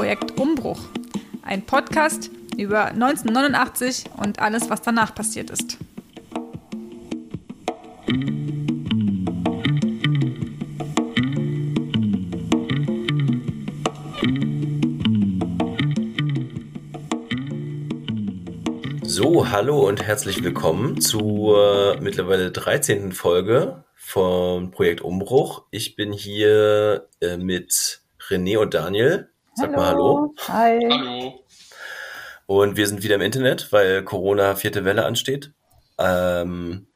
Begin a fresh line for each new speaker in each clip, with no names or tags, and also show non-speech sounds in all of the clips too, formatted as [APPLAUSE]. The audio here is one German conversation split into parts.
Projekt Umbruch, ein Podcast über 1989 und alles, was danach passiert ist.
So, hallo und herzlich willkommen zur mittlerweile 13. Folge vom Projekt Umbruch. Ich bin hier äh, mit René und Daniel. Sag hallo. mal Hallo.
Hi.
Hallo.
Und wir sind wieder im Internet, weil Corona vierte Welle ansteht. Ähm,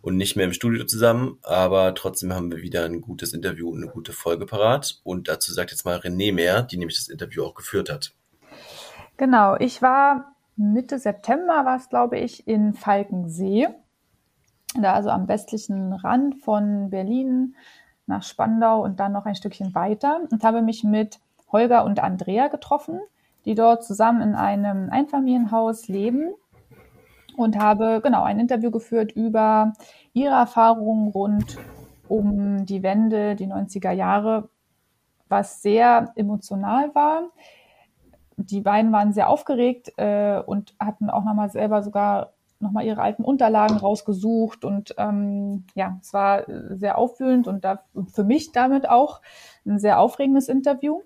und nicht mehr im Studio zusammen, aber trotzdem haben wir wieder ein gutes Interview und eine gute Folge parat. Und dazu sagt jetzt mal René mehr, die nämlich das Interview auch geführt hat.
Genau, ich war Mitte September, war es glaube ich, in Falkensee, da also am westlichen Rand von Berlin nach Spandau und dann noch ein Stückchen weiter und habe mich mit Holger und Andrea getroffen, die dort zusammen in einem Einfamilienhaus leben und habe genau ein Interview geführt über ihre Erfahrungen rund um die Wende, die 90er Jahre, was sehr emotional war. Die beiden waren sehr aufgeregt äh, und hatten auch nochmal selber sogar nochmal ihre alten Unterlagen rausgesucht und ähm, ja, es war sehr aufwühlend und da, für mich damit auch ein sehr aufregendes Interview.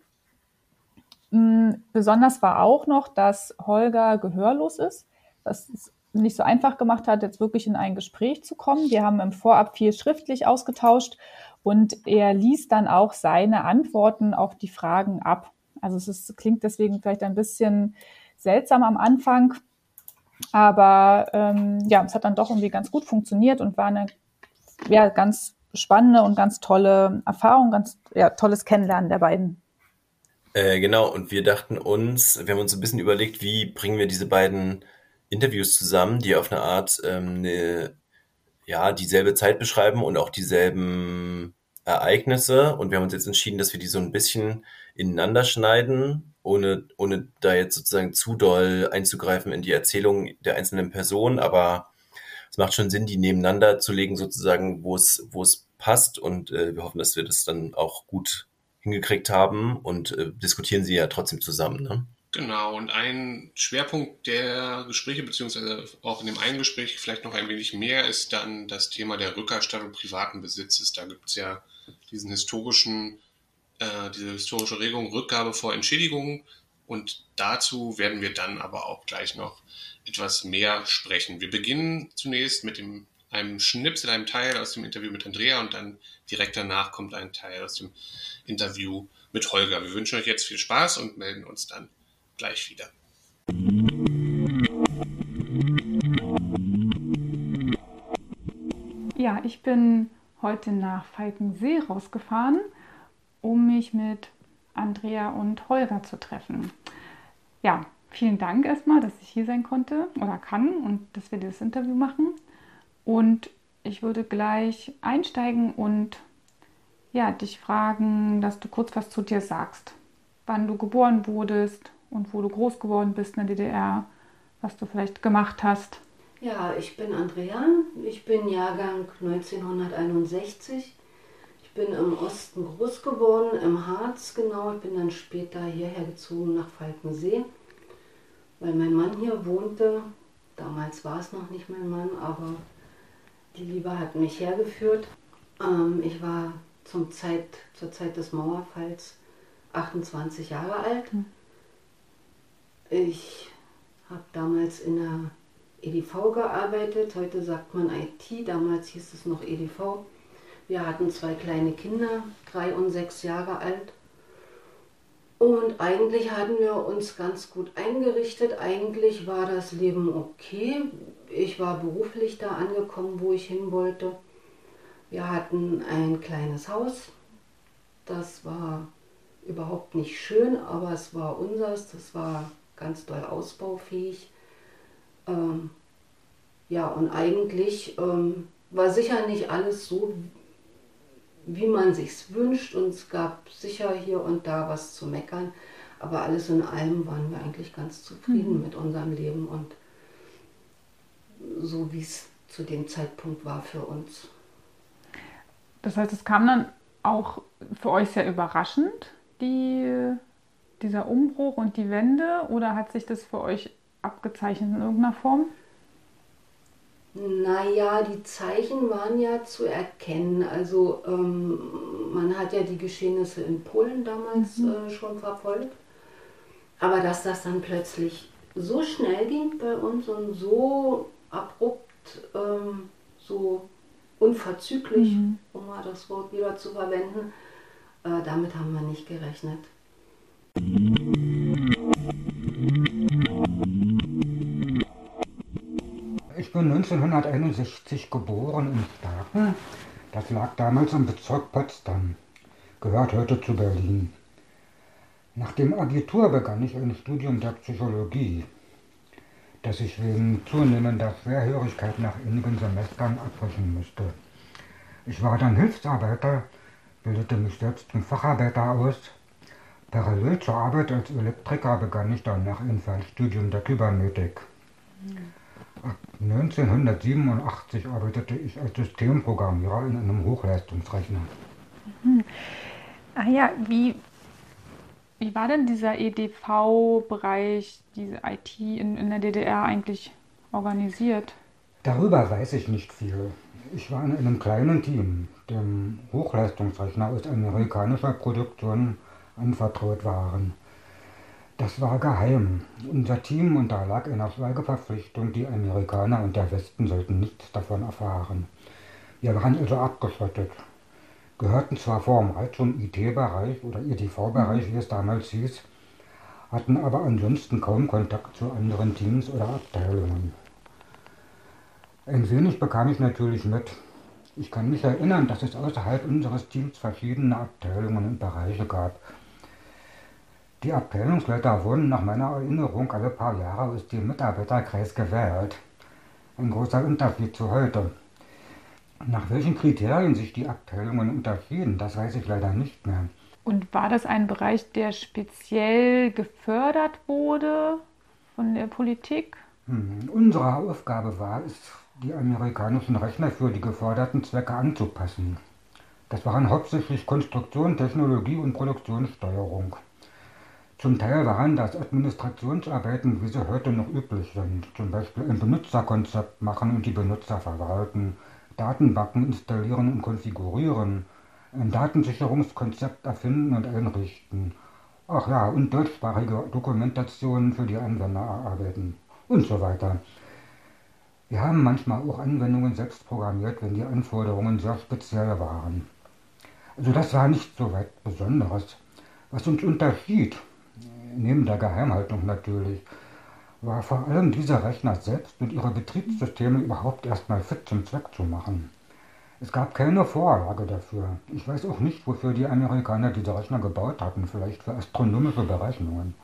Ähm, besonders war auch noch, dass Holger gehörlos ist. Das ist nicht so einfach gemacht hat, jetzt wirklich in ein Gespräch zu kommen. Wir haben im Vorab viel schriftlich ausgetauscht und er liest dann auch seine Antworten auf die Fragen ab. Also es ist, klingt deswegen vielleicht ein bisschen seltsam am Anfang, aber ähm, ja, es hat dann doch irgendwie ganz gut funktioniert und war eine ja, ganz spannende und ganz tolle Erfahrung, ganz ja, tolles Kennenlernen der beiden.
Äh, genau, und wir dachten uns, wir haben uns ein bisschen überlegt, wie bringen wir diese beiden Interviews zusammen, die auf eine Art ähm, eine, ja, dieselbe Zeit beschreiben und auch dieselben Ereignisse. Und wir haben uns jetzt entschieden, dass wir die so ein bisschen ineinander schneiden, ohne, ohne da jetzt sozusagen zu doll einzugreifen in die Erzählung der einzelnen Personen. Aber es macht schon Sinn, die nebeneinander zu legen, sozusagen, wo es, wo es passt. Und äh, wir hoffen, dass wir das dann auch gut hingekriegt haben und äh, diskutieren sie ja trotzdem zusammen. Ne?
Genau, und ein Schwerpunkt der Gespräche, beziehungsweise auch in dem einen Gespräch vielleicht noch ein wenig mehr, ist dann das Thema der Rückerstattung privaten Besitzes. Da gibt es ja diesen historischen, äh, diese historische Regelung Rückgabe vor Entschädigung. Und dazu werden wir dann aber auch gleich noch etwas mehr sprechen. Wir beginnen zunächst mit dem, einem Schnips in einem Teil aus dem Interview mit Andrea und dann direkt danach kommt ein Teil aus dem Interview mit Holger. Wir wünschen euch jetzt viel Spaß und melden uns dann gleich wieder.
Ja, ich bin heute nach Falkensee rausgefahren, um mich mit Andrea und Holger zu treffen. Ja, vielen Dank erstmal, dass ich hier sein konnte oder kann und dass wir das Interview machen. Und ich würde gleich einsteigen und ja, dich fragen, dass du kurz was zu dir sagst. Wann du geboren wurdest, und wo du groß geworden bist in der DDR, was du vielleicht gemacht hast.
Ja, ich bin Andrea, ich bin Jahrgang 1961. Ich bin im Osten groß geworden, im Harz genau. Ich bin dann später hierher gezogen nach Falkensee, weil mein Mann hier wohnte. Damals war es noch nicht mein Mann, aber die Liebe hat mich hergeführt. Ähm, ich war zum Zeit, zur Zeit des Mauerfalls 28 Jahre alt. Hm. Ich habe damals in der EDV gearbeitet, heute sagt man IT, damals hieß es noch EDV. Wir hatten zwei kleine Kinder, drei und sechs Jahre alt. Und eigentlich hatten wir uns ganz gut eingerichtet. Eigentlich war das Leben okay. Ich war beruflich da angekommen, wo ich hin wollte. Wir hatten ein kleines Haus. Das war überhaupt nicht schön, aber es war unseres. Das war ganz doll ausbaufähig. Ähm, ja, und eigentlich ähm, war sicher nicht alles so, wie man sich's wünscht und es gab sicher hier und da was zu meckern, aber alles in allem waren wir eigentlich ganz zufrieden mhm. mit unserem Leben und so wie es zu dem Zeitpunkt war für uns.
Das heißt, es kam dann auch für euch sehr überraschend, die dieser Umbruch und die Wende oder hat sich das für euch abgezeichnet in irgendeiner Form?
Naja, die Zeichen waren ja zu erkennen. Also ähm, man hat ja die Geschehnisse in Polen damals mhm. äh, schon verfolgt. Aber dass das dann plötzlich so schnell ging bei uns und so abrupt, ähm, so unverzüglich, mhm. um mal das Wort wieder zu verwenden, äh, damit haben wir nicht gerechnet.
Ich bin 1961 geboren in Starken. Das lag damals im Bezirk Potsdam, gehört heute zu Berlin. Nach dem Abitur begann ich ein Studium der Psychologie, das ich wegen zunehmender Schwerhörigkeit nach einigen Semestern abbrechen musste. Ich war dann Hilfsarbeiter, bildete mich selbst zum Facharbeiter aus. Parallel zur Arbeit als Elektriker begann ich dann nach ein Fernstudium der Kybernetik. Ab 1987 arbeitete ich als Systemprogrammierer in einem Hochleistungsrechner.
Mhm. Ah ja, wie, wie war denn dieser EDV-Bereich, diese IT in, in der DDR eigentlich organisiert?
Darüber weiß ich nicht viel. Ich war in einem kleinen Team, dem Hochleistungsrechner aus amerikanischer Produktion anvertraut waren. Das war geheim. Unser Team unterlag einer Schweigeverpflichtung, die Amerikaner und der Westen sollten nichts davon erfahren. Wir waren also abgeschottet, gehörten zwar formal zum IT-Bereich oder EDV-Bereich, wie es damals hieß, hatten aber ansonsten kaum Kontakt zu anderen Teams oder Abteilungen. Ein wenig bekam ich natürlich mit. Ich kann mich erinnern, dass es außerhalb unseres Teams verschiedene Abteilungen und Bereiche gab. Die Abteilungsleiter wurden nach meiner Erinnerung alle paar Jahre aus dem Mitarbeiterkreis gewählt. Ein großer Unterschied zu heute. Nach welchen Kriterien sich die Abteilungen unterschieden, das weiß ich leider nicht mehr.
Und war das ein Bereich, der speziell gefördert wurde von der Politik?
Hm, unsere Aufgabe war es, die amerikanischen Rechner für die geforderten Zwecke anzupassen. Das waren hauptsächlich Konstruktion, Technologie und Produktionssteuerung. Zum Teil waren das Administrationsarbeiten, wie sie heute noch üblich sind, zum Beispiel ein Benutzerkonzept machen und die Benutzer verwalten, Datenbanken installieren und konfigurieren, ein Datensicherungskonzept erfinden und einrichten. Ach ja, und deutschsprachige Dokumentationen für die Anwender erarbeiten und so weiter. Wir haben manchmal auch Anwendungen selbst programmiert, wenn die Anforderungen sehr speziell waren. Also das war nicht so weit Besonderes. Was uns unterschied, neben der Geheimhaltung natürlich, war vor allem dieser Rechner selbst und ihre Betriebssysteme überhaupt erstmal fit zum Zweck zu machen. Es gab keine Vorlage dafür. Ich weiß auch nicht, wofür die Amerikaner diese Rechner gebaut hatten, vielleicht für astronomische Berechnungen.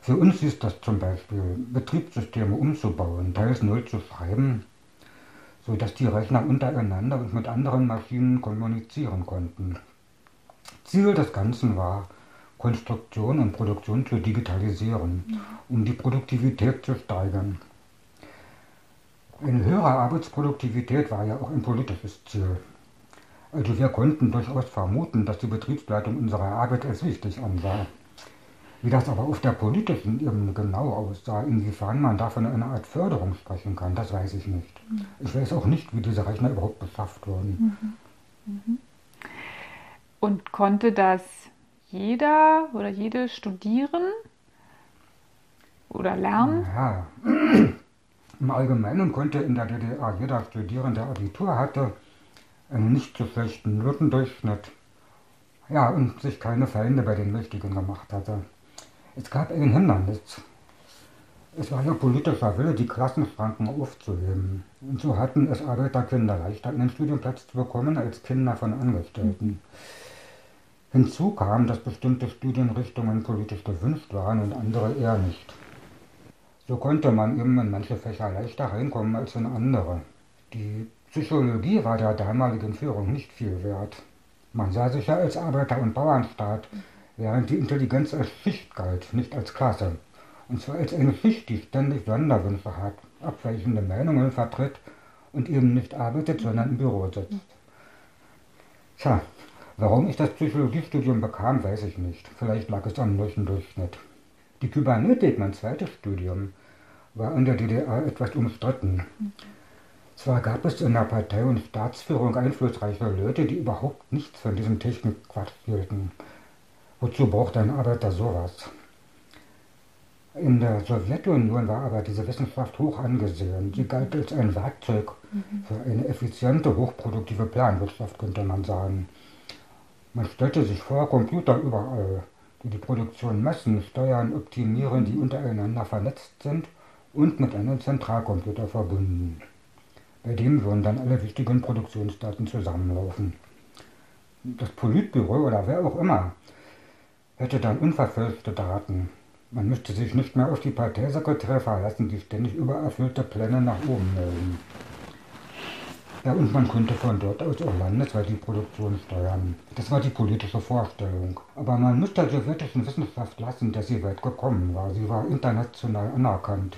Für uns ist das zum Beispiel, Betriebssysteme umzubauen, teils null zu schreiben, sodass die Rechner untereinander und mit anderen Maschinen kommunizieren konnten. Ziel des Ganzen war, Konstruktion und Produktion zu digitalisieren, um die Produktivität zu steigern. Eine höhere Arbeitsproduktivität war ja auch ein politisches Ziel. Also wir konnten durchaus vermuten, dass die Betriebsleitung unsere Arbeit als wichtig ansah. Wie das aber auf der politischen Ebene genau aussah, inwiefern man da von einer Art Förderung sprechen kann, das weiß ich nicht. Ich weiß auch nicht, wie diese Rechner überhaupt beschafft wurden.
Mhm. Mhm. Und konnte das jeder oder jede studieren oder lernen?
Ja, [CLEARS THROAT] im Allgemeinen konnte in der DDR jeder Studierende Abitur hatte, einen nicht zu schlechten Notendurchschnitt, ja, und sich keine Feinde bei den Mächtigen gemacht hatte. Es gab ein Hindernis. Es war ja politischer Wille, die Klassenschranken aufzuheben. Und so hatten es Arbeiterkinder leichter, einen Studienplatz zu bekommen als Kinder von Angestellten. Mhm. Hinzu kam, dass bestimmte Studienrichtungen politisch gewünscht waren und andere eher nicht. So konnte man eben in manche Fächer leichter reinkommen als in andere. Die Psychologie war der damaligen Führung nicht viel wert. Man sah sich ja als Arbeiter- und Bauernstaat, während die Intelligenz als Schicht galt, nicht als Klasse. Und zwar als eine Schicht, die ständig Sonderwünsche hat, abweichende Meinungen vertritt und eben nicht arbeitet, sondern im Büro sitzt. Tja, Warum ich das Psychologiestudium bekam, weiß ich nicht. Vielleicht lag es am Durchschnitt. Die Kybernetik, mein zweites Studium, war in der DDR etwas umstritten. Zwar gab es in der Partei und Staatsführung einflussreiche Leute, die überhaupt nichts von diesem Technikquatsch hielten. Wozu braucht ein Arbeiter sowas? In der Sowjetunion war aber diese Wissenschaft hoch angesehen. Sie galt als ein Werkzeug mhm. für eine effiziente, hochproduktive Planwirtschaft, könnte man sagen. Man stellte sich vor, Computer überall, die die Produktion messen, steuern, optimieren, die untereinander vernetzt sind und mit einem Zentralcomputer verbunden. Bei dem würden dann alle wichtigen Produktionsdaten zusammenlaufen. Das Politbüro oder wer auch immer hätte dann unverfälschte Daten. Man müsste sich nicht mehr auf die Parteisekretäre verlassen, die ständig übererfüllte Pläne nach oben melden. Ja, und man konnte von dort aus auch landesweit die Produktion steuern. Das war die politische Vorstellung. Aber man muss der sowjetischen Wissenschaft lassen, dass sie weit gekommen war. Sie war international anerkannt.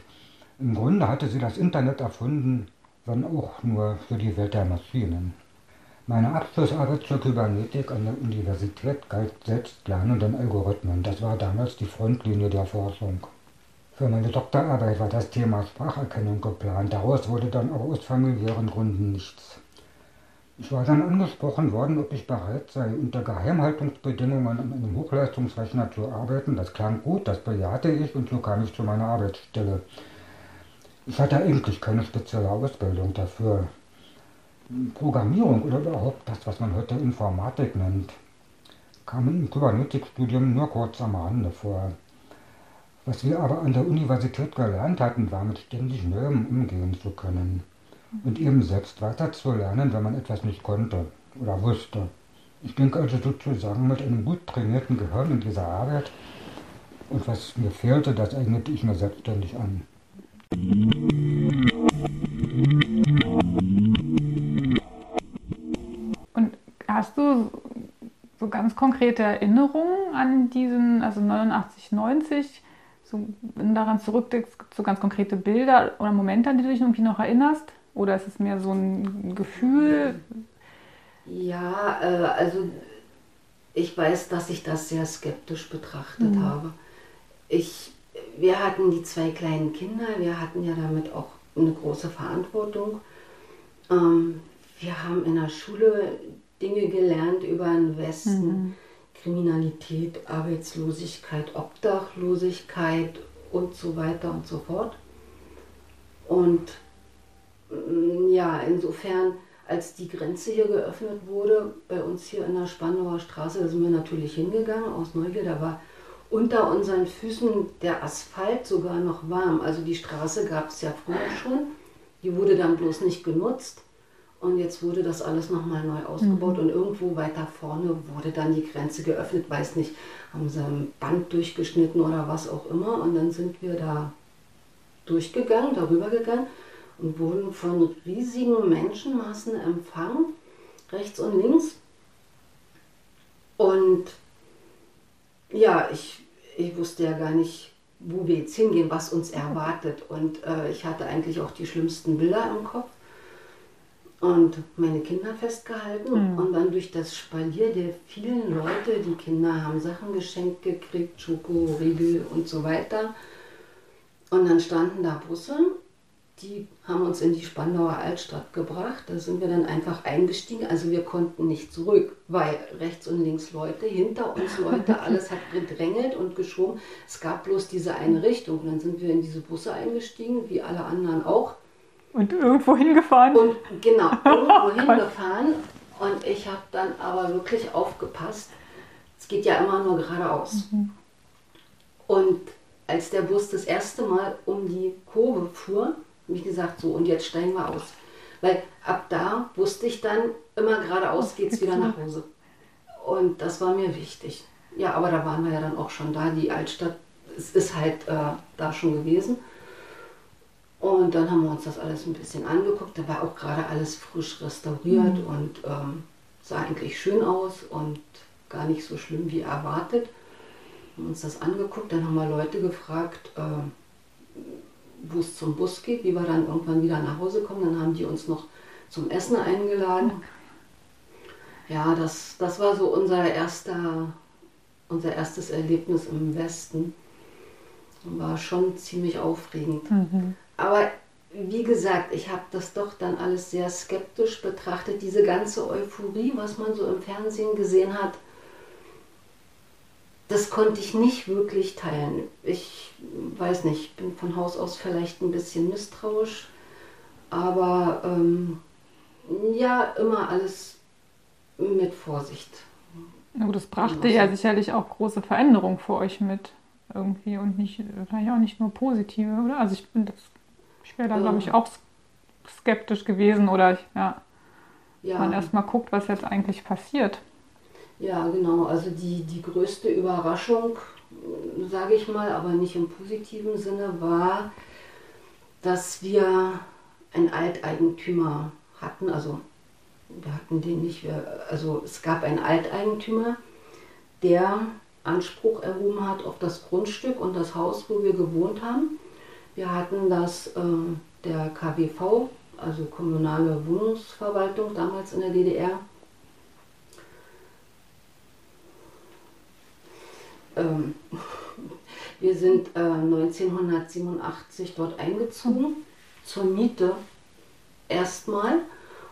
Im Grunde hatte sie das Internet erfunden, wenn auch nur für die Welt der Maschinen. Meine Abschlussarbeit zur Kybernetik an der Universität galt selbstlernenden Algorithmen. Das war damals die Frontlinie der Forschung. Für meine Doktorarbeit war das Thema Spracherkennung geplant. Daraus wurde dann aber aus familiären Gründen nichts. Ich war dann angesprochen worden, ob ich bereit sei, unter Geheimhaltungsbedingungen an einem Hochleistungsrechner zu arbeiten. Das klang gut, das bejahte ich und so kam ich zu meiner Arbeitsstelle. Ich hatte eigentlich keine spezielle Ausbildung dafür. Programmierung oder überhaupt das, was man heute Informatik nennt, kam im Kybernetikstudium nur kurz am Rande vor. Was wir aber an der Universität gelernt hatten, war mit ständig Neuem umgehen zu können und eben selbst weiterzulernen, wenn man etwas nicht konnte oder wusste. Ich ging also sozusagen mit einem gut trainierten Gehirn in dieser Arbeit und was mir fehlte, das eignete ich mir selbstständig an.
Und hast du so ganz konkrete Erinnerungen an diesen, also 89, 90, so, wenn du daran zurückdenkst, so ganz konkrete Bilder oder Momente, an die du dich irgendwie noch erinnerst? Oder ist es mehr so ein Gefühl?
Ja, äh, also ich weiß, dass ich das sehr skeptisch betrachtet mhm. habe. Ich wir hatten die zwei kleinen Kinder, wir hatten ja damit auch eine große Verantwortung. Ähm, wir haben in der Schule Dinge gelernt über den Westen, mhm. Kriminalität, Arbeitslosigkeit, Obdachlosigkeit und so weiter und so fort. Und mm, ja, insofern, als die Grenze hier geöffnet wurde, bei uns hier in der Spandauer Straße, da sind wir natürlich hingegangen aus Neugier, da war unter unseren Füßen der Asphalt sogar noch warm. Also die Straße gab es ja früher schon, die wurde dann bloß nicht genutzt. Und jetzt wurde das alles nochmal neu ausgebaut mhm. und irgendwo weiter vorne wurde dann die Grenze geöffnet, weiß nicht, haben sie ein Band durchgeschnitten oder was auch immer. Und dann sind wir da durchgegangen, darüber gegangen und wurden von riesigen Menschenmassen empfangen, rechts und links. Und ja, ich, ich wusste ja gar nicht, wo wir jetzt hingehen, was uns erwartet. Und äh, ich hatte eigentlich auch die schlimmsten Bilder im Kopf und meine Kinder festgehalten. Mhm. Und dann durch das Spalier der vielen Leute, die Kinder haben Sachen geschenkt gekriegt, Schoko, Riegel und so weiter. Und dann standen da Busse die haben uns in die Spandauer Altstadt gebracht. Da sind wir dann einfach eingestiegen. Also wir konnten nicht zurück, weil rechts und links Leute, hinter uns Leute, [LAUGHS] alles hat gedrängelt und geschoben. Es gab bloß diese eine Richtung. Und dann sind wir in diese Busse eingestiegen, wie alle anderen auch.
Und irgendwo hingefahren.
Und genau, [LAUGHS] irgendwo oh hingefahren. Und ich habe dann aber wirklich aufgepasst. Es geht ja immer nur geradeaus. Mhm. Und als der Bus das erste Mal um die Kurve fuhr, wie gesagt, so und jetzt steigen wir aus. Weil ab da wusste ich dann, immer geradeaus geht es wieder nach Hause. Und das war mir wichtig. Ja, aber da waren wir ja dann auch schon da. Die Altstadt es ist halt äh, da schon gewesen. Und dann haben wir uns das alles ein bisschen angeguckt. Da war auch gerade alles frisch restauriert mhm. und ähm, sah eigentlich schön aus und gar nicht so schlimm wie erwartet. Wir haben uns das angeguckt, dann haben wir Leute gefragt, äh, wo es zum Bus geht, wie wir dann irgendwann wieder nach Hause kommen. Dann haben die uns noch zum Essen eingeladen. Ja, das, das war so unser erster, unser erstes Erlebnis im Westen. War schon ziemlich aufregend.
Mhm.
Aber wie gesagt, ich habe das doch dann alles sehr skeptisch betrachtet. Diese ganze Euphorie, was man so im Fernsehen gesehen hat, das konnte ich nicht wirklich teilen. Ich weiß nicht, bin von Haus aus vielleicht ein bisschen misstrauisch, aber ähm, ja, immer alles mit Vorsicht.
Ja, das brachte ja sicherlich auch große Veränderungen für euch mit irgendwie und nicht, vielleicht auch nicht nur positive, oder? Also ich bin das, ich wäre da, glaube ich, auch skeptisch gewesen oder ich, ja,
Ja,
man erstmal guckt, was jetzt eigentlich passiert.
ja genau. Also die, die größte Überraschung, sage ich mal, aber nicht im positiven Sinne, war, dass wir einen Alteigentümer hatten. Also wir hatten den nicht. Wir, also es gab einen Alteigentümer, der Anspruch erhoben hat auf das Grundstück und das Haus, wo wir gewohnt haben. Wir hatten das äh, der KWV, also kommunale Wohnungsverwaltung damals in der DDR. Ähm, [LAUGHS] wir sind äh, 1987 dort eingezogen zur Miete erstmal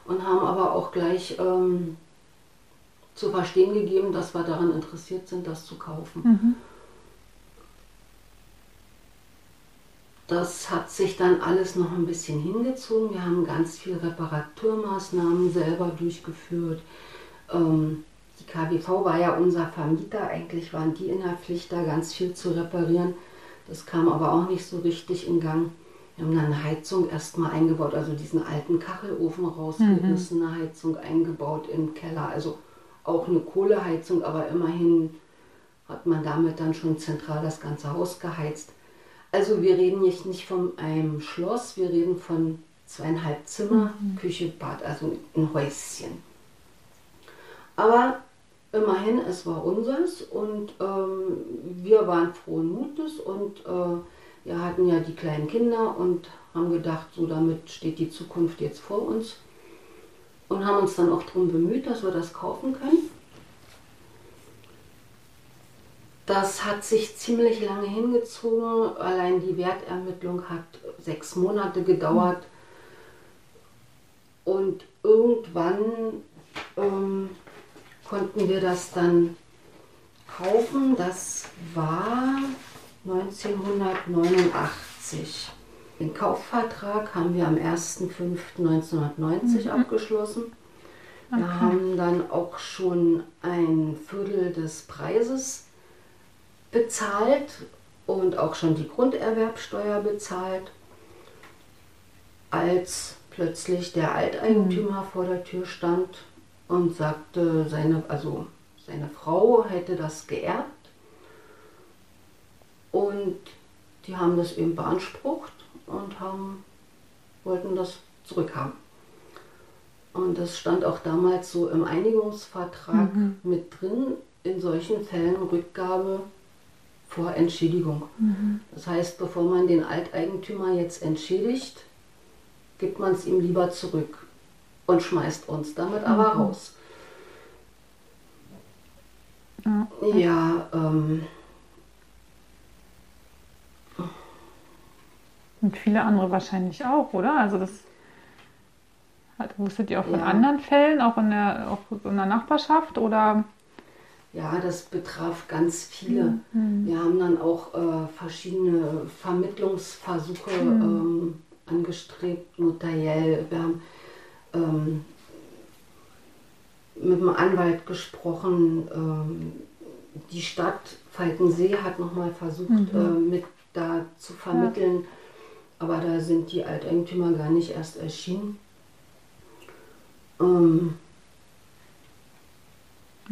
und haben aber auch gleich ähm, zu verstehen gegeben, dass wir daran interessiert sind, das zu kaufen.
Mhm.
Das hat sich dann alles noch ein bisschen hingezogen. Wir haben ganz viel Reparaturmaßnahmen selber durchgeführt. Ähm, die KWV war ja unser Vermieter. Eigentlich waren die in der Pflicht, da ganz viel zu reparieren. Das kam aber auch nicht so richtig in Gang. Wir haben dann eine Heizung erstmal eingebaut, also diesen alten Kachelofen rausgerissen, eine Heizung eingebaut im Keller. Also auch eine Kohleheizung, aber immerhin hat man damit dann schon zentral das ganze Haus geheizt. Also wir reden nicht, nicht von einem Schloss, wir reden von zweieinhalb Zimmer, Küche, Bad, also ein Häuschen. Aber immerhin, es war unseres und ähm, wir waren frohen Mutes und äh, wir hatten ja die kleinen Kinder und haben gedacht, so damit steht die Zukunft jetzt vor uns und haben uns dann auch darum bemüht, dass wir das kaufen können. Das hat sich ziemlich lange hingezogen. Allein die Wertermittlung hat sechs Monate gedauert. Und irgendwann ähm, konnten wir das dann kaufen. Das war 1989. Den Kaufvertrag haben wir am 1.5.1990 abgeschlossen. Wir
Okay.
haben dann auch schon ein Viertel des Preises bezahlt und auch schon die Grunderwerbsteuer bezahlt, als plötzlich der Alteigentümer vor der Tür stand und sagte, seine, also seine Frau hätte das geerbt und die haben das eben beansprucht und haben, wollten das zurückhaben. Und das stand auch damals so im Einigungsvertrag
Mhm.
mit drin, in solchen Fällen Rückgabe vor Entschädigung.
Mhm.
Das heißt, bevor man den Alteigentümer jetzt entschädigt, gibt man es ihm lieber zurück und schmeißt uns damit aber
Mhm.
raus.
Ja.
Ja, ähm,
Und viele andere wahrscheinlich auch, oder? Also das hat, wusstet ihr auch von
Ja.
anderen Fällen, auch in der, auch in der Nachbarschaft oder?
Ja, das betraf ganz viele.
Mhm.
Wir haben dann auch äh, verschiedene Vermittlungsversuche ähm, angestrebt, notariell. Wir haben ähm, mit dem Anwalt gesprochen. Ähm, die Stadt Falkensee hat nochmal versucht,
Mhm.
äh, mit da zu vermitteln, aber da sind die Alteigentümer gar nicht erst erschienen. Ähm,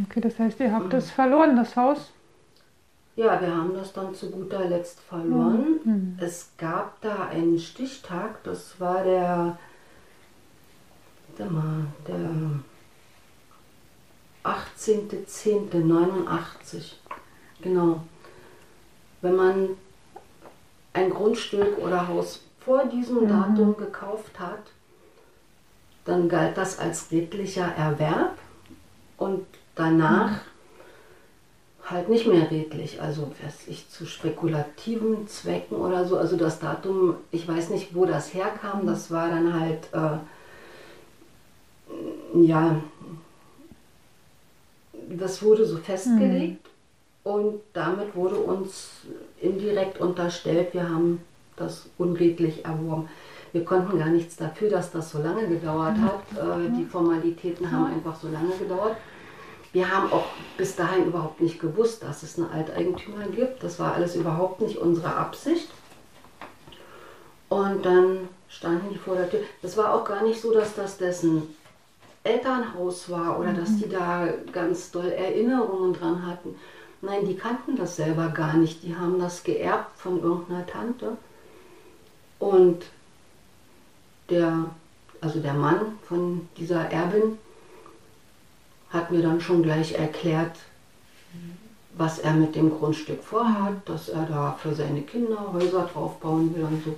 Okay, das heißt, ihr
Mhm.
habt es verloren, das Haus?
Ja, wir haben das dann zu guter Letzt verloren.
Mhm.
Es gab da einen Stichtag, das war der, warte mal, der 18.10.89. Genau. Wenn man ein Grundstück oder Haus vor diesem
Mhm.
Datum gekauft hat, dann galt das als redlicher Erwerb und danach halt nicht mehr redlich. Also weiß ich zu spekulativen Zwecken oder so. Also das Datum, ich weiß nicht, wo das herkam. Das war dann halt äh, ja, das wurde so festgelegt mhm. und damit wurde uns indirekt unterstellt, wir haben das unredlich erworben. Wir konnten gar nichts dafür, dass das so lange gedauert hat. Äh, die Formalitäten haben einfach so lange gedauert. Wir haben auch bis dahin überhaupt nicht gewusst, dass es einen Alteigentümer gibt. Das war alles überhaupt nicht unsere Absicht. Und dann standen die vor der Tür. Das war auch gar nicht so, dass das dessen Elternhaus war oder mhm. dass die da ganz doll Erinnerungen dran hatten. Nein, die kannten das selber gar nicht. Die haben das geerbt von irgendeiner Tante. Und der, also der Mann von dieser Erbin hat mir dann schon gleich erklärt, was er mit dem Grundstück vorhat, dass er da für seine Kinder Häuser draufbauen will und so.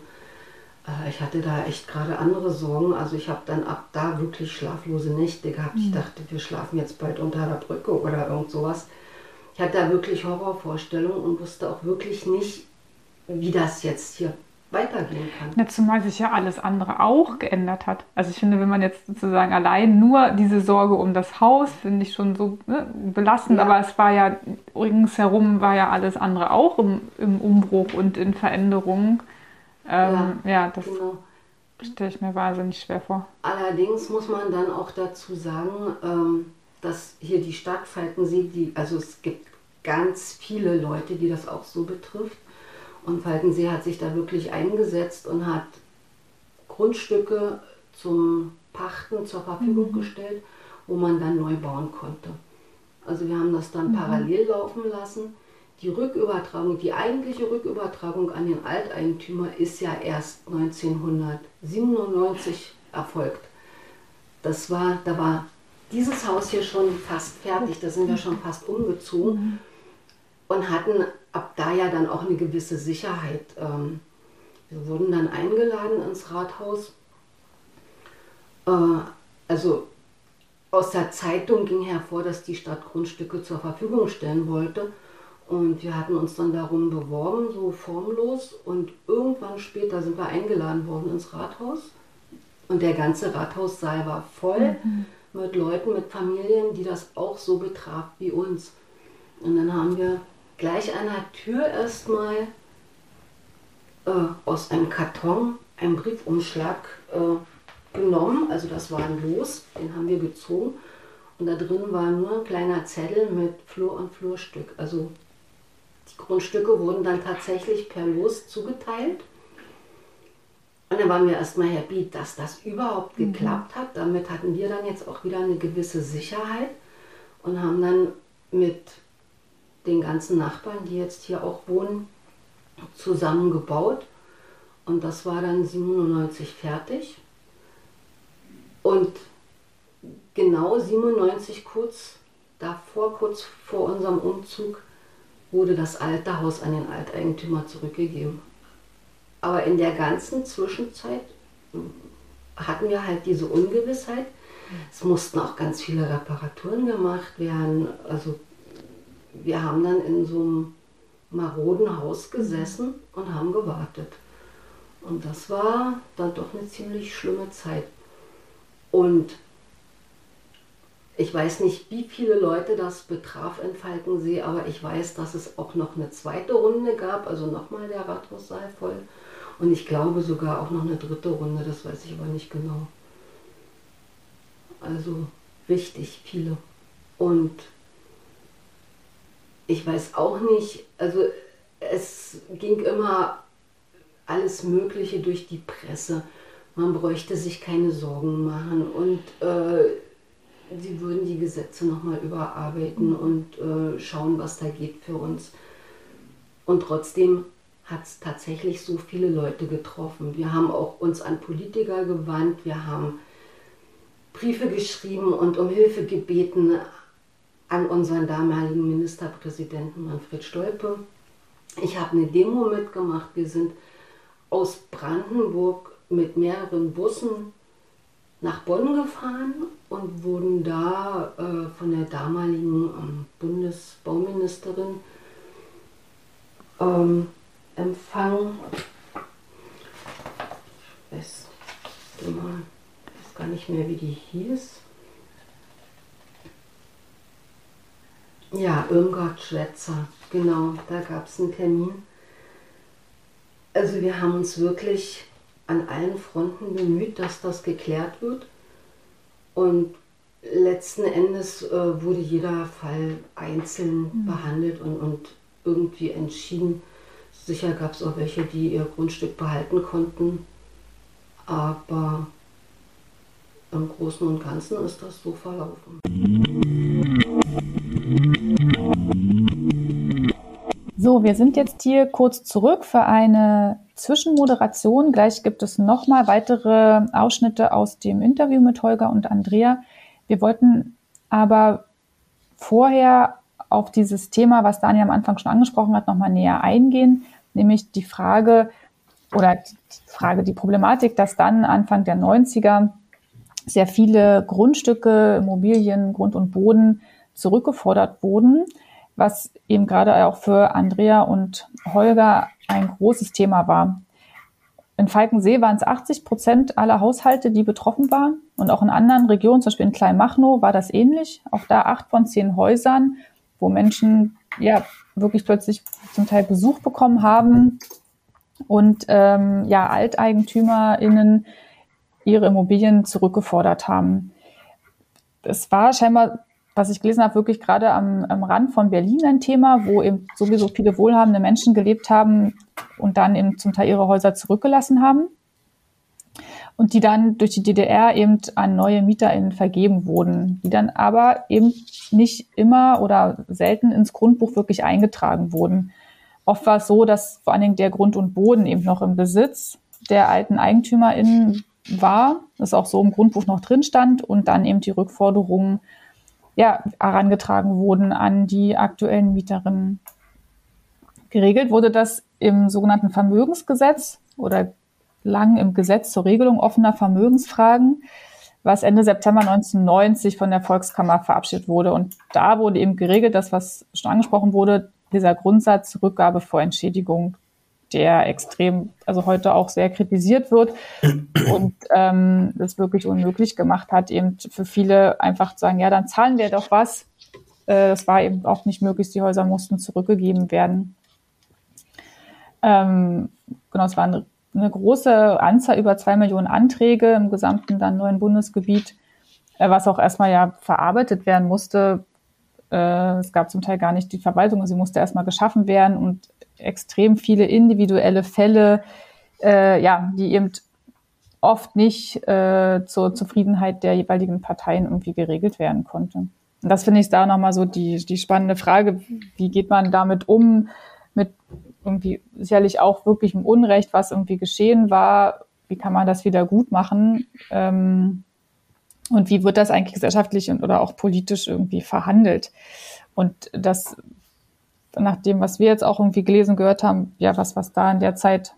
Äh, ich hatte da echt gerade andere Sorgen. Also ich habe dann ab da wirklich schlaflose Nächte gehabt. Ich mhm. dachte, wir schlafen jetzt bald unter der Brücke oder irgend sowas. Ich hatte da wirklich Horrorvorstellungen und wusste auch wirklich nicht, wie das jetzt hier weitergehen kann.
Ja, zumal sich ja alles andere auch geändert hat. Also ich finde, wenn man jetzt sozusagen allein nur diese Sorge um das Haus, finde ich schon so ne, belastend, ja. aber es war ja ringsherum war ja alles andere auch im, im Umbruch und in Veränderungen. Ähm, ja, ja, das genau. stelle ich mir wahnsinnig schwer vor.
Allerdings muss man dann auch dazu sagen, ähm, dass hier die Stadt Falkensee, die, also es gibt ganz viele Leute, die das auch so betrifft. Und Falkensee hat sich da wirklich eingesetzt und hat Grundstücke zum Pachten zur Verfügung mhm. gestellt, wo man dann neu bauen konnte. Also wir haben das dann mhm. parallel laufen lassen die Rückübertragung, die eigentliche Rückübertragung an den Alteigentümer ist ja erst 1997 erfolgt. Das war, da war dieses Haus hier schon fast fertig, da sind wir schon fast umgezogen und hatten ab da ja dann auch eine gewisse Sicherheit. Ähm, wir wurden dann eingeladen ins Rathaus. Äh, also aus der Zeitung ging hervor, dass die Stadt Grundstücke zur Verfügung stellen wollte. Und wir hatten uns dann darum beworben, so formlos. Und irgendwann später sind wir eingeladen worden ins Rathaus. Und der ganze Rathaussaal war voll mhm. mit Leuten, mit Familien, die das auch so betraf wie uns. Und dann haben wir gleich an der Tür erstmal äh, aus einem Karton einen Briefumschlag äh, genommen. Also das war ein Los, den haben wir gezogen. Und da drin war nur ein kleiner Zettel mit Flur und Flurstück. Also die Grundstücke wurden dann tatsächlich per Los zugeteilt. Und dann waren wir erstmal happy, dass das überhaupt mhm. geklappt hat. Damit hatten wir dann jetzt auch wieder eine gewisse Sicherheit und haben dann mit den ganzen Nachbarn, die jetzt hier auch wohnen, zusammengebaut. Und das war dann 97 fertig. Und genau 97 kurz davor, kurz vor unserem Umzug, wurde das alte Haus an den Alteigentümer zurückgegeben. Aber in der ganzen Zwischenzeit hatten wir halt diese Ungewissheit. Es mussten auch ganz viele Reparaturen gemacht werden. Also wir haben dann in so einem maroden Haus gesessen und haben gewartet. Und das war dann doch eine ziemlich schlimme Zeit. Und ich weiß nicht, wie viele Leute das betraf in Falkensee, aber ich weiß, dass es auch noch eine zweite Runde gab, also nochmal der Rathaussaal voll. Und ich glaube sogar auch noch eine dritte Runde, das weiß ich aber nicht genau. Also richtig viele. Und ich weiß auch nicht, also es ging immer alles Mögliche durch die Presse. Man bräuchte sich keine Sorgen machen und äh, sie würden die Gesetze nochmal überarbeiten und äh, schauen, was da geht für uns. Und trotzdem hat es tatsächlich so viele Leute getroffen. Wir haben auch uns an Politiker gewandt, wir haben Briefe geschrieben und um Hilfe gebeten an unseren damaligen Ministerpräsidenten Manfred Stolpe. Ich habe eine Demo mitgemacht. Wir sind aus Brandenburg mit mehreren Bussen nach Bonn gefahren und wurden da äh, von der damaligen ähm, Bundesbauministerin ähm, empfangen. Ich weiß, ich weiß gar nicht mehr, wie die hieß. Ja, Irmgard Schwätzer, genau, da gab es einen Termin. Also wir haben uns wirklich an allen Fronten bemüht, dass das geklärt wird. Und letzten Endes äh, wurde jeder Fall einzeln mhm. behandelt und, und irgendwie entschieden. Sicher gab es auch welche, die ihr Grundstück behalten konnten, aber im Großen und Ganzen ist das so verlaufen.
So, wir sind jetzt hier kurz zurück für eine Zwischenmoderation. Gleich gibt es nochmal weitere Ausschnitte aus dem Interview mit Holger und Andrea. Wir wollten aber vorher auf dieses Thema, was Daniel am Anfang schon angesprochen hat, nochmal näher eingehen, nämlich die Frage oder die Frage, die Problematik, dass dann Anfang der 90er sehr viele Grundstücke, Immobilien, Grund und Boden zurückgefordert wurden was eben gerade auch für Andrea und Holger ein großes Thema war. In Falkensee waren es 80 Prozent aller Haushalte, die betroffen waren. Und auch in anderen Regionen, zum Beispiel in Kleinmachnow, war das ähnlich. Auch da acht von zehn Häusern, wo Menschen ja wirklich plötzlich zum Teil Besuch bekommen haben und ähm, ja AlteigentümerInnen ihre Immobilien zurückgefordert haben. Es war scheinbar was ich gelesen habe, wirklich gerade am, am Rand von Berlin ein Thema, wo eben sowieso viele wohlhabende Menschen gelebt haben und dann eben zum Teil ihre Häuser zurückgelassen haben und die dann durch die DDR eben an neue MieterInnen vergeben wurden, die dann aber eben nicht immer oder selten ins Grundbuch wirklich eingetragen wurden. Oft war es so, dass vor allen Dingen der Grund und Boden eben noch im Besitz der alten EigentümerInnen war, das auch so im Grundbuch noch drin stand und dann eben die Rückforderungen ja, herangetragen wurden an die aktuellen Mieterinnen. Geregelt wurde das im sogenannten Vermögensgesetz oder lang im Gesetz zur Regelung offener Vermögensfragen, was Ende September 1990 von der Volkskammer verabschiedet wurde. Und da wurde eben geregelt, dass was schon angesprochen wurde, dieser Grundsatz Rückgabe vor Entschädigung der extrem, also heute auch sehr kritisiert wird und ähm, das wirklich unmöglich gemacht hat, eben für viele einfach zu sagen, ja, dann zahlen wir doch was. Äh, das war eben auch nicht möglich, die Häuser mussten zurückgegeben werden. Ähm, genau, es war eine, eine, große Anzahl, über zwei Millionen Anträge im gesamten dann neuen Bundesgebiet, äh, was auch erstmal ja verarbeitet werden musste. Äh, es gab zum Teil gar nicht die Verwaltung, sie musste erstmal geschaffen werden und extrem viele individuelle Fälle, äh, ja, die eben oft nicht äh, zur Zufriedenheit der jeweiligen Parteien irgendwie geregelt werden konnte. Und das finde ich da nochmal so die, die spannende Frage, wie geht man damit um, mit irgendwie sicherlich auch wirklich im Unrecht, was irgendwie geschehen war, wie kann man das wieder gut machen? Ähm, und wie wird das eigentlich gesellschaftlich und, oder auch politisch irgendwie verhandelt. Und das nach dem, was wir jetzt auch irgendwie gelesen gehört haben, ja, was, was da in der Zeit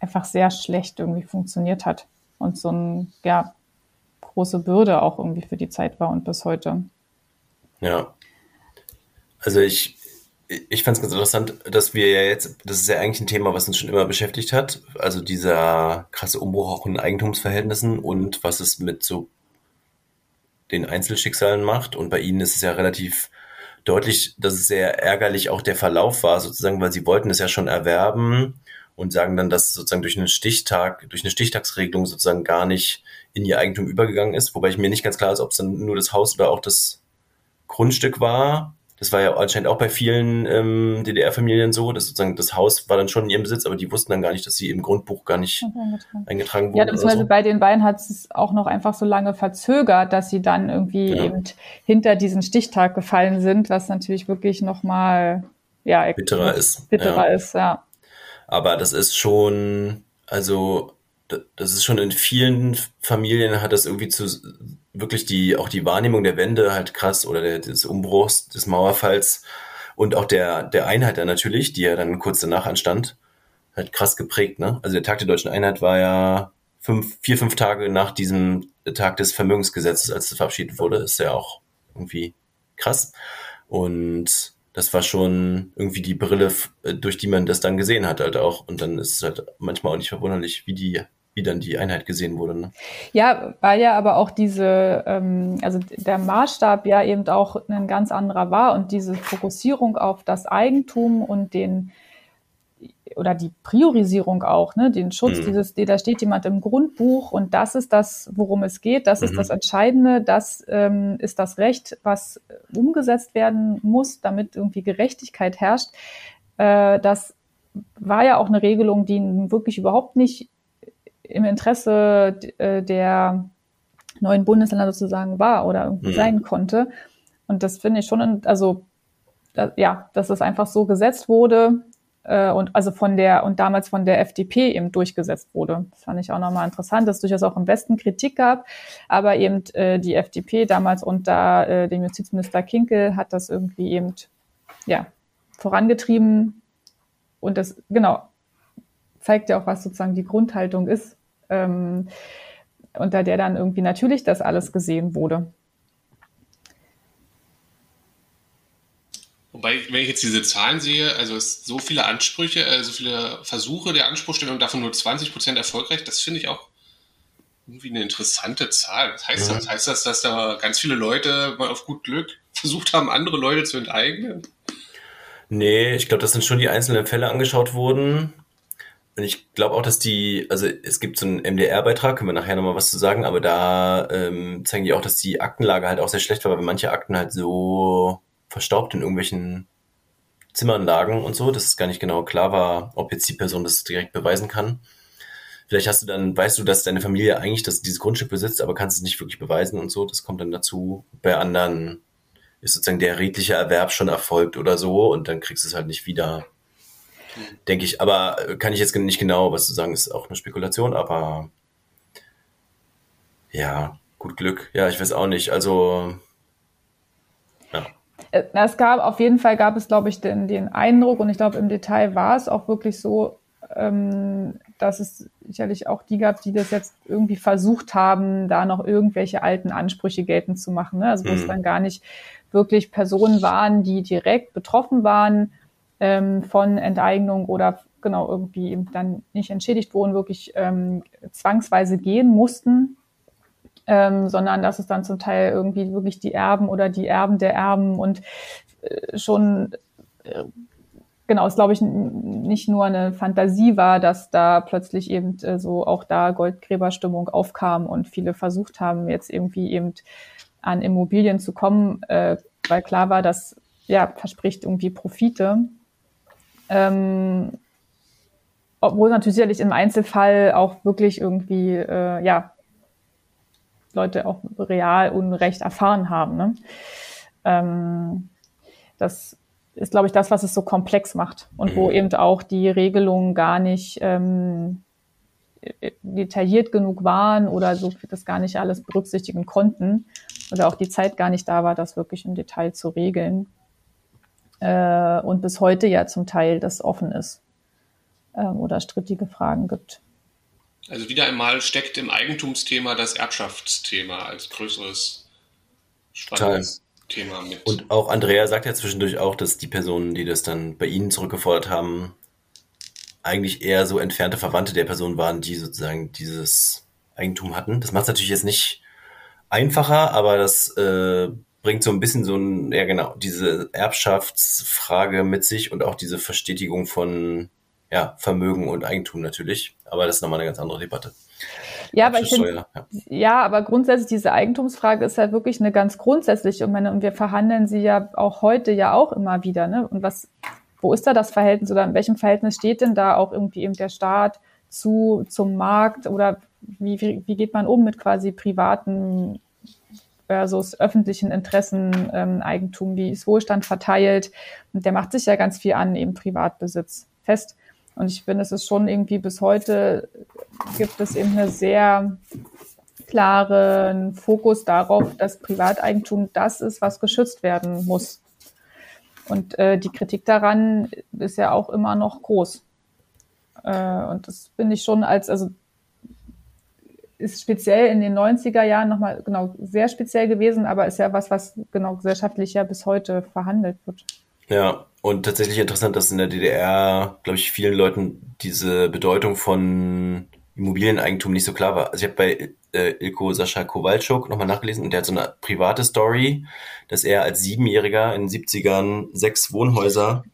einfach sehr schlecht irgendwie funktioniert hat und so ein, ja, große Bürde auch irgendwie für die Zeit war und bis heute.
Ja. Also ich, ich fand es ganz interessant, dass wir ja jetzt, das ist ja eigentlich ein Thema, was uns schon immer beschäftigt hat, also dieser krasse Umbruch auch in Eigentumsverhältnissen und was es mit so den Einzelschicksalen macht. Und bei ihnen ist es ja relativ deutlich, dass es sehr ärgerlich auch der Verlauf war, sozusagen, weil sie wollten es ja schon erwerben und sagen dann, dass es sozusagen durch einen Stichtag, durch eine Stichtagsregelung sozusagen gar nicht in ihr Eigentum übergegangen ist, wobei ich mir nicht ganz klar ist, ob es dann nur das Haus oder auch das Grundstück war. Das war ja anscheinend auch bei vielen ähm, DDR-Familien so, dass sozusagen das Haus war dann schon in ihrem Besitz, aber die wussten dann gar nicht, dass sie im Grundbuch gar nicht eingetragen, eingetragen wurden.
Ja, beziehungsweise so. bei den beiden hat es auch noch einfach so lange verzögert, dass sie dann irgendwie ja. eben hinter diesen Stichtag gefallen sind, was natürlich wirklich nochmal ja,
bitterer ist.
Bitterer ja. ist, ja.
Aber das ist schon, also das ist schon in vielen Familien hat das irgendwie zu wirklich die auch die Wahrnehmung der Wende halt krass oder der, des Umbruchs des Mauerfalls und auch der der Einheit dann natürlich, die ja dann kurz danach anstand, halt krass geprägt, ne? Also der Tag der deutschen Einheit war ja fünf, vier, fünf Tage nach diesem Tag des Vermögensgesetzes, als es verabschiedet wurde, ist ja auch irgendwie krass. Und das war schon irgendwie die Brille, durch die man das dann gesehen hat halt auch. Und dann ist es halt manchmal auch nicht verwunderlich, wie die wie dann die Einheit gesehen wurde. Ne?
Ja, weil ja aber auch diese, ähm, also der Maßstab ja eben auch ein ganz anderer war und diese Fokussierung auf das Eigentum und den oder die Priorisierung auch, ne, den Schutz mhm. dieses, da steht jemand im Grundbuch und das ist das, worum es geht, das mhm. ist das Entscheidende, das ähm, ist das Recht, was umgesetzt werden muss, damit irgendwie Gerechtigkeit herrscht. Äh, das war ja auch eine Regelung, die wirklich überhaupt nicht im Interesse äh, der neuen Bundesländer sozusagen war oder irgendwie mhm. sein konnte. Und das finde ich schon, also ja, dass es einfach so gesetzt wurde äh, und also von der und damals von der FDP eben durchgesetzt wurde. Das fand ich auch nochmal interessant, dass es durchaus auch im Westen Kritik gab, aber eben äh, die FDP damals unter äh, dem Justizminister Kinkel hat das irgendwie eben ja vorangetrieben und das genau zeigt ja auch, was sozusagen die Grundhaltung ist ähm, unter der dann irgendwie natürlich das alles gesehen wurde.
Wobei, wenn ich jetzt diese Zahlen sehe, also es so viele Ansprüche, äh, so viele Versuche der Anspruchstellung, davon nur 20 Prozent erfolgreich, das finde ich auch irgendwie eine interessante Zahl. Was heißt, ja. das? heißt das, dass da ganz viele Leute mal auf gut Glück versucht haben, andere Leute zu enteignen?
Nee, ich glaube, das sind schon die einzelnen Fälle angeschaut wurden. Und ich glaube auch, dass die, also es gibt so einen MDR-Beitrag, können wir nachher nochmal was zu sagen, aber da ähm, zeigen die auch, dass die Aktenlage halt auch sehr schlecht war, weil manche Akten halt so verstaubt in irgendwelchen Zimmern lagen und so, dass es gar nicht genau klar war, ob jetzt die Person das direkt beweisen kann. Vielleicht hast du dann, weißt du, dass deine Familie eigentlich das, dieses Grundstück besitzt, aber kannst es nicht wirklich beweisen und so. Das kommt dann dazu. Bei anderen ist sozusagen der redliche Erwerb schon erfolgt oder so und dann kriegst du es halt nicht wieder denke ich. Aber äh, kann ich jetzt nicht genau was zu sagen, ist auch eine Spekulation, aber ja, gut Glück. Ja, ich weiß auch nicht. Also,
ja. Äh, es gab, auf jeden Fall gab es, glaube ich, den, den Eindruck, und ich glaube, im Detail war es auch wirklich so, ähm, dass es sicherlich auch die gab, die das jetzt irgendwie versucht haben, da noch irgendwelche alten Ansprüche geltend zu machen. Ne? Also wo mhm. es dann gar nicht wirklich Personen waren, die direkt betroffen waren, ähm, von Enteignung oder genau irgendwie eben dann nicht entschädigt wurden, wirklich ähm, zwangsweise gehen mussten, ähm, sondern dass es dann zum Teil irgendwie wirklich die Erben oder die Erben der Erben und äh, schon äh, genau, es glaube ich nicht nur eine Fantasie war, dass da plötzlich eben äh, so auch da Goldgräberstimmung aufkam und viele versucht haben, jetzt irgendwie eben an Immobilien zu kommen, äh, weil klar war, dass ja verspricht irgendwie Profite ähm, obwohl natürlich sicherlich im Einzelfall auch wirklich irgendwie, äh, ja, Leute auch real Unrecht erfahren haben. Ne? Ähm, das ist, glaube ich, das, was es so komplex macht und wo mhm. eben auch die Regelungen gar nicht ähm, detailliert genug waren oder so das gar nicht alles berücksichtigen konnten oder auch die Zeit gar nicht da war, das wirklich im Detail zu regeln äh, und bis heute ja zum Teil das offen ist äh, oder strittige Fragen gibt.
Also wieder einmal steckt im Eigentumsthema das Erbschaftsthema als größeres spannendes Total. Thema mit.
Und auch Andrea sagt ja zwischendurch auch, dass die Personen, die das dann bei Ihnen zurückgefordert haben, eigentlich eher so entfernte Verwandte der Person waren, die sozusagen dieses Eigentum hatten. Das macht es natürlich jetzt nicht einfacher, aber das äh, bringt so ein bisschen so ein, ja genau, diese Erbschaftsfrage mit sich und auch diese Verstetigung von ja, Vermögen und Eigentum natürlich. Aber das ist nochmal eine ganz andere Debatte.
Ja, aber ich find, ja. ja. aber grundsätzlich diese Eigentumsfrage ist halt wirklich eine ganz grundsätzliche und, meine, und wir verhandeln sie ja auch heute ja auch immer wieder. Ne? Und was, wo ist da das Verhältnis oder in welchem Verhältnis steht denn da auch irgendwie eben der Staat zu zum Markt oder wie, wie, wie geht man um mit quasi privaten versus öffentlichen Interessen, ähm, Eigentum, wie ist Wohlstand verteilt. Und der macht sich ja ganz viel an, eben Privatbesitz fest. Und ich finde, es ist schon irgendwie bis heute gibt es eben einen sehr klaren Fokus darauf, dass Privateigentum das ist, was geschützt werden muss. Und äh, die Kritik daran ist ja auch immer noch groß. Äh, und das finde ich schon als, also ist speziell in den 90er Jahren nochmal genau sehr speziell gewesen, aber ist ja was, was genau gesellschaftlich ja bis heute verhandelt wird.
Ja, und tatsächlich interessant, dass in der DDR, glaube ich, vielen Leuten diese Bedeutung von Immobilieneigentum nicht so klar war. Also ich habe bei äh, Ilko Sascha Kowalczuk nochmal nachgelesen und der hat so eine private Story, dass er als Siebenjähriger in den 70ern sechs Wohnhäuser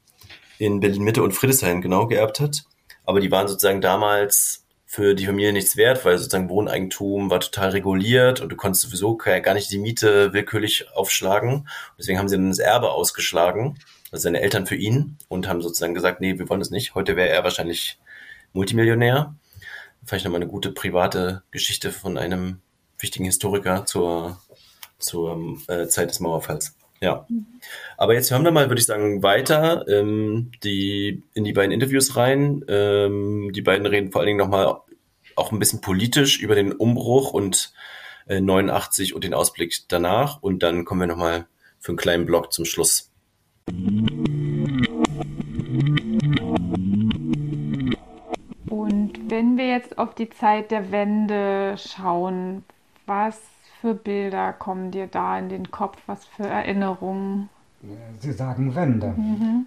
in Berlin-Mitte und Friedrichshain genau geerbt hat. Aber die waren sozusagen damals für die Familie nichts wert, weil sozusagen Wohneigentum war total reguliert und du konntest sowieso gar nicht die Miete willkürlich aufschlagen. Deswegen haben sie dann das Erbe ausgeschlagen, also seine Eltern für ihn und haben sozusagen gesagt, nee, wir wollen das nicht. Heute wäre er wahrscheinlich Multimillionär. Vielleicht nochmal eine gute private Geschichte von einem wichtigen Historiker zur, zur äh, Zeit des Mauerfalls. Ja. Aber jetzt hören wir mal, würde ich sagen, weiter ähm, die, in die beiden Interviews rein. Ähm, die beiden reden vor allen Dingen nochmal auch ein bisschen politisch über den Umbruch und äh, 89 und den Ausblick danach. Und dann kommen wir nochmal für einen kleinen Block zum Schluss.
Und wenn wir jetzt auf die Zeit der Wende schauen, was für Bilder kommen dir da in den Kopf? Was für Erinnerungen?
Sie sagen Wende. Mhm.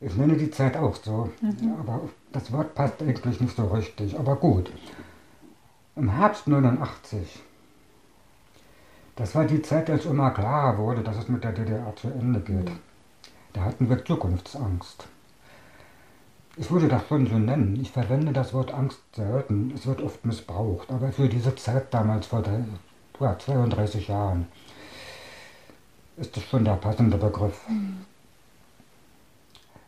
Ich nenne die Zeit auch so, mhm. aber das Wort passt eigentlich nicht so richtig. Aber gut. Im Herbst 89, das war die Zeit, als immer klarer wurde, dass es mit der DDR zu Ende geht. Da hatten wir Zukunftsangst. Ich würde das schon so nennen. Ich verwende das Wort Angst selten. Es wird oft missbraucht. Aber für diese Zeit damals vor der, ja, 32 Jahren ist das schon der passende Begriff. Mhm.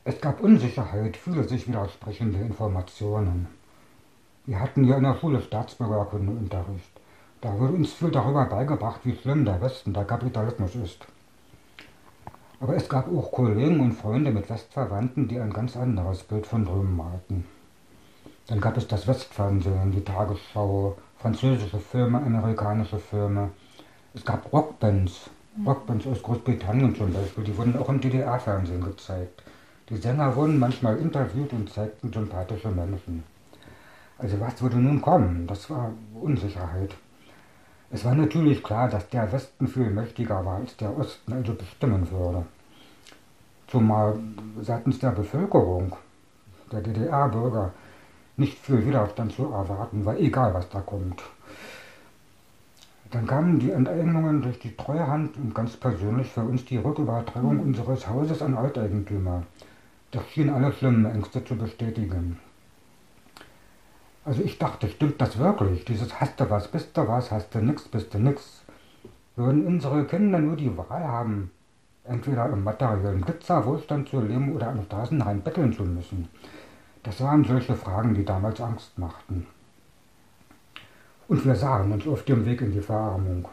Es gab Unsicherheit, viele sich widersprechende Informationen. Wir hatten ja in der Schule Staatsbürgerkundeunterricht. Da wurde uns viel darüber beigebracht, wie schlimm der Westen, der Kapitalismus ist. Aber es gab auch Kollegen und Freunde mit Westverwandten, die ein ganz anderes Bild von drüben malten. Dann gab es das Westfernsehen, die Tagesschau, französische Filme, amerikanische Filme. Es gab Rockbands, Rockbands aus Großbritannien zum Beispiel, die wurden auch im DDR-Fernsehen gezeigt. Die Sänger wurden manchmal interviewt und zeigten sympathische Menschen. Also was würde nun kommen? Das war Unsicherheit. Es war natürlich klar, dass der Westen viel mächtiger war als der Osten, also bestimmen würde zumal seitens der Bevölkerung, der DDR-Bürger, nicht viel Widerstand zu erwarten war, egal was da kommt. Dann kamen die Enteignungen durch die Treuhand und ganz persönlich für uns die Rückübertragung unseres Hauses an Alteigentümer. Das schien alle schlimmen Ängste zu bestätigen. Also ich dachte, stimmt das wirklich? Dieses hast du was, bist du was, hast du nix, bist du nix. Würden unsere Kinder nur die Wahl haben, entweder im materiellen Glitzerwohlstand zu leben oder am Straßenrand betteln zu müssen. Das waren solche Fragen, die damals Angst machten. Und wir sahen uns auf dem Weg in die Verarmung.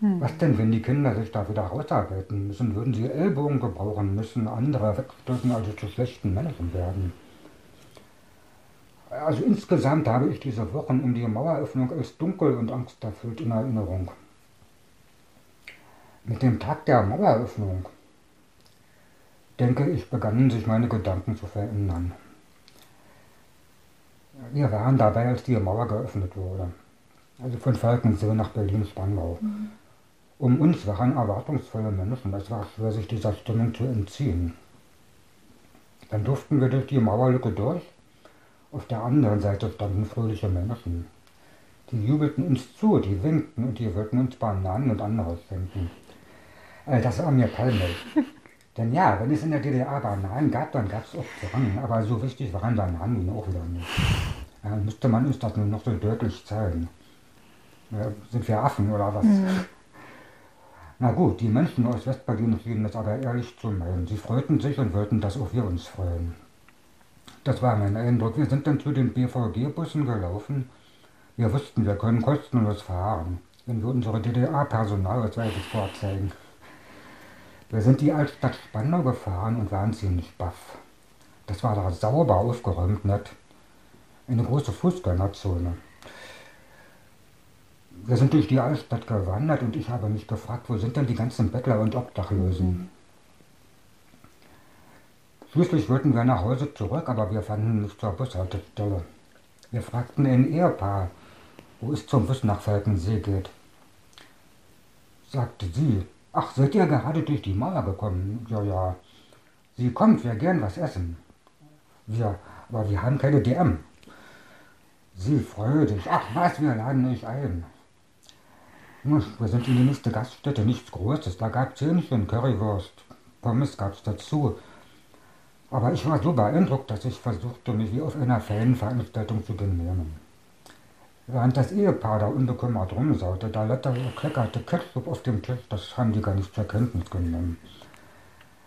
Hm. Was denn, wenn die Kinder sich da wieder rausarbeiten müssen? Würden sie Ellbogen gebrauchen müssen, andere wegstücken, also zu schlechten Menschen werden? Also insgesamt habe ich diese Wochen um die Maueröffnung als dunkel und angsterfüllt in Erinnerung. Mit dem Tag der Maueröffnung, denke ich, begannen sich meine Gedanken zu verändern. Wir waren dabei, als die Mauer geöffnet wurde. Also von Falkensee nach Berlin-Spandau. Mhm. Um uns waren erwartungsvolle Menschen. Es war schwer, sich dieser Stimmung zu entziehen. Dann durften wir durch die Mauerlücke durch. Auf der anderen Seite standen fröhliche Menschen. Die jubelten uns zu, die winkten und die wollten uns Bananen und anderes schenken. Äh, das war mir peinlich. [LAUGHS] Denn ja, wenn es in der DDR Bananen gab, dann gab es auch Zwang, aber so wichtig waren Bananen nun auch wieder nicht. Ja, müsste man uns das nun noch so deutlich zeigen. Sind wir Affen oder was? Mhm. [LAUGHS] Na gut, die Menschen aus Westberlin schienen es aber ehrlich zu meinen. Sie freuten sich und wollten, dass auch wir uns freuen. Das war mein Eindruck. Wir sind dann zu den BVG-Bussen gelaufen. Wir wussten, wir können kostenlos fahren, wenn wir unsere DDR-Personalausweise vorzeigen. Wir sind die Altstadt Spandau gefahren und waren ziemlich baff. Das war da sauber aufgeräumt, nett. Eine große Fußgängerzone. Wir sind durch die Altstadt gewandert und ich habe mich gefragt, wo sind denn die ganzen Bettler und Obdachlosen? Schließlich wollten wir nach Hause zurück, aber wir fanden nicht zur Bushaltestelle. Wir fragten ein Ehepaar, wo es zum Bus nach Falkensee geht. Sagte sie, ach, seid ihr gerade durch die Mauer gekommen? Ja, ja. Sie kommt, wir gern was essen. Wir, aber wir haben keine DM. Sie freudig, ach was, wir laden euch ein. Wir sind in die nächste Gaststätte, nichts Großes. Da gab es Hähnchen, Currywurst, Pommes gab es dazu. Aber ich war so beeindruckt, dass ich versuchte, mich wie auf einer Fanveranstaltung zu benehmen. Während das Ehepaar da unbekümmert rumsaute, da kleckerte Ketchup auf dem Tisch, das haben die gar nicht zur Kenntnis genommen.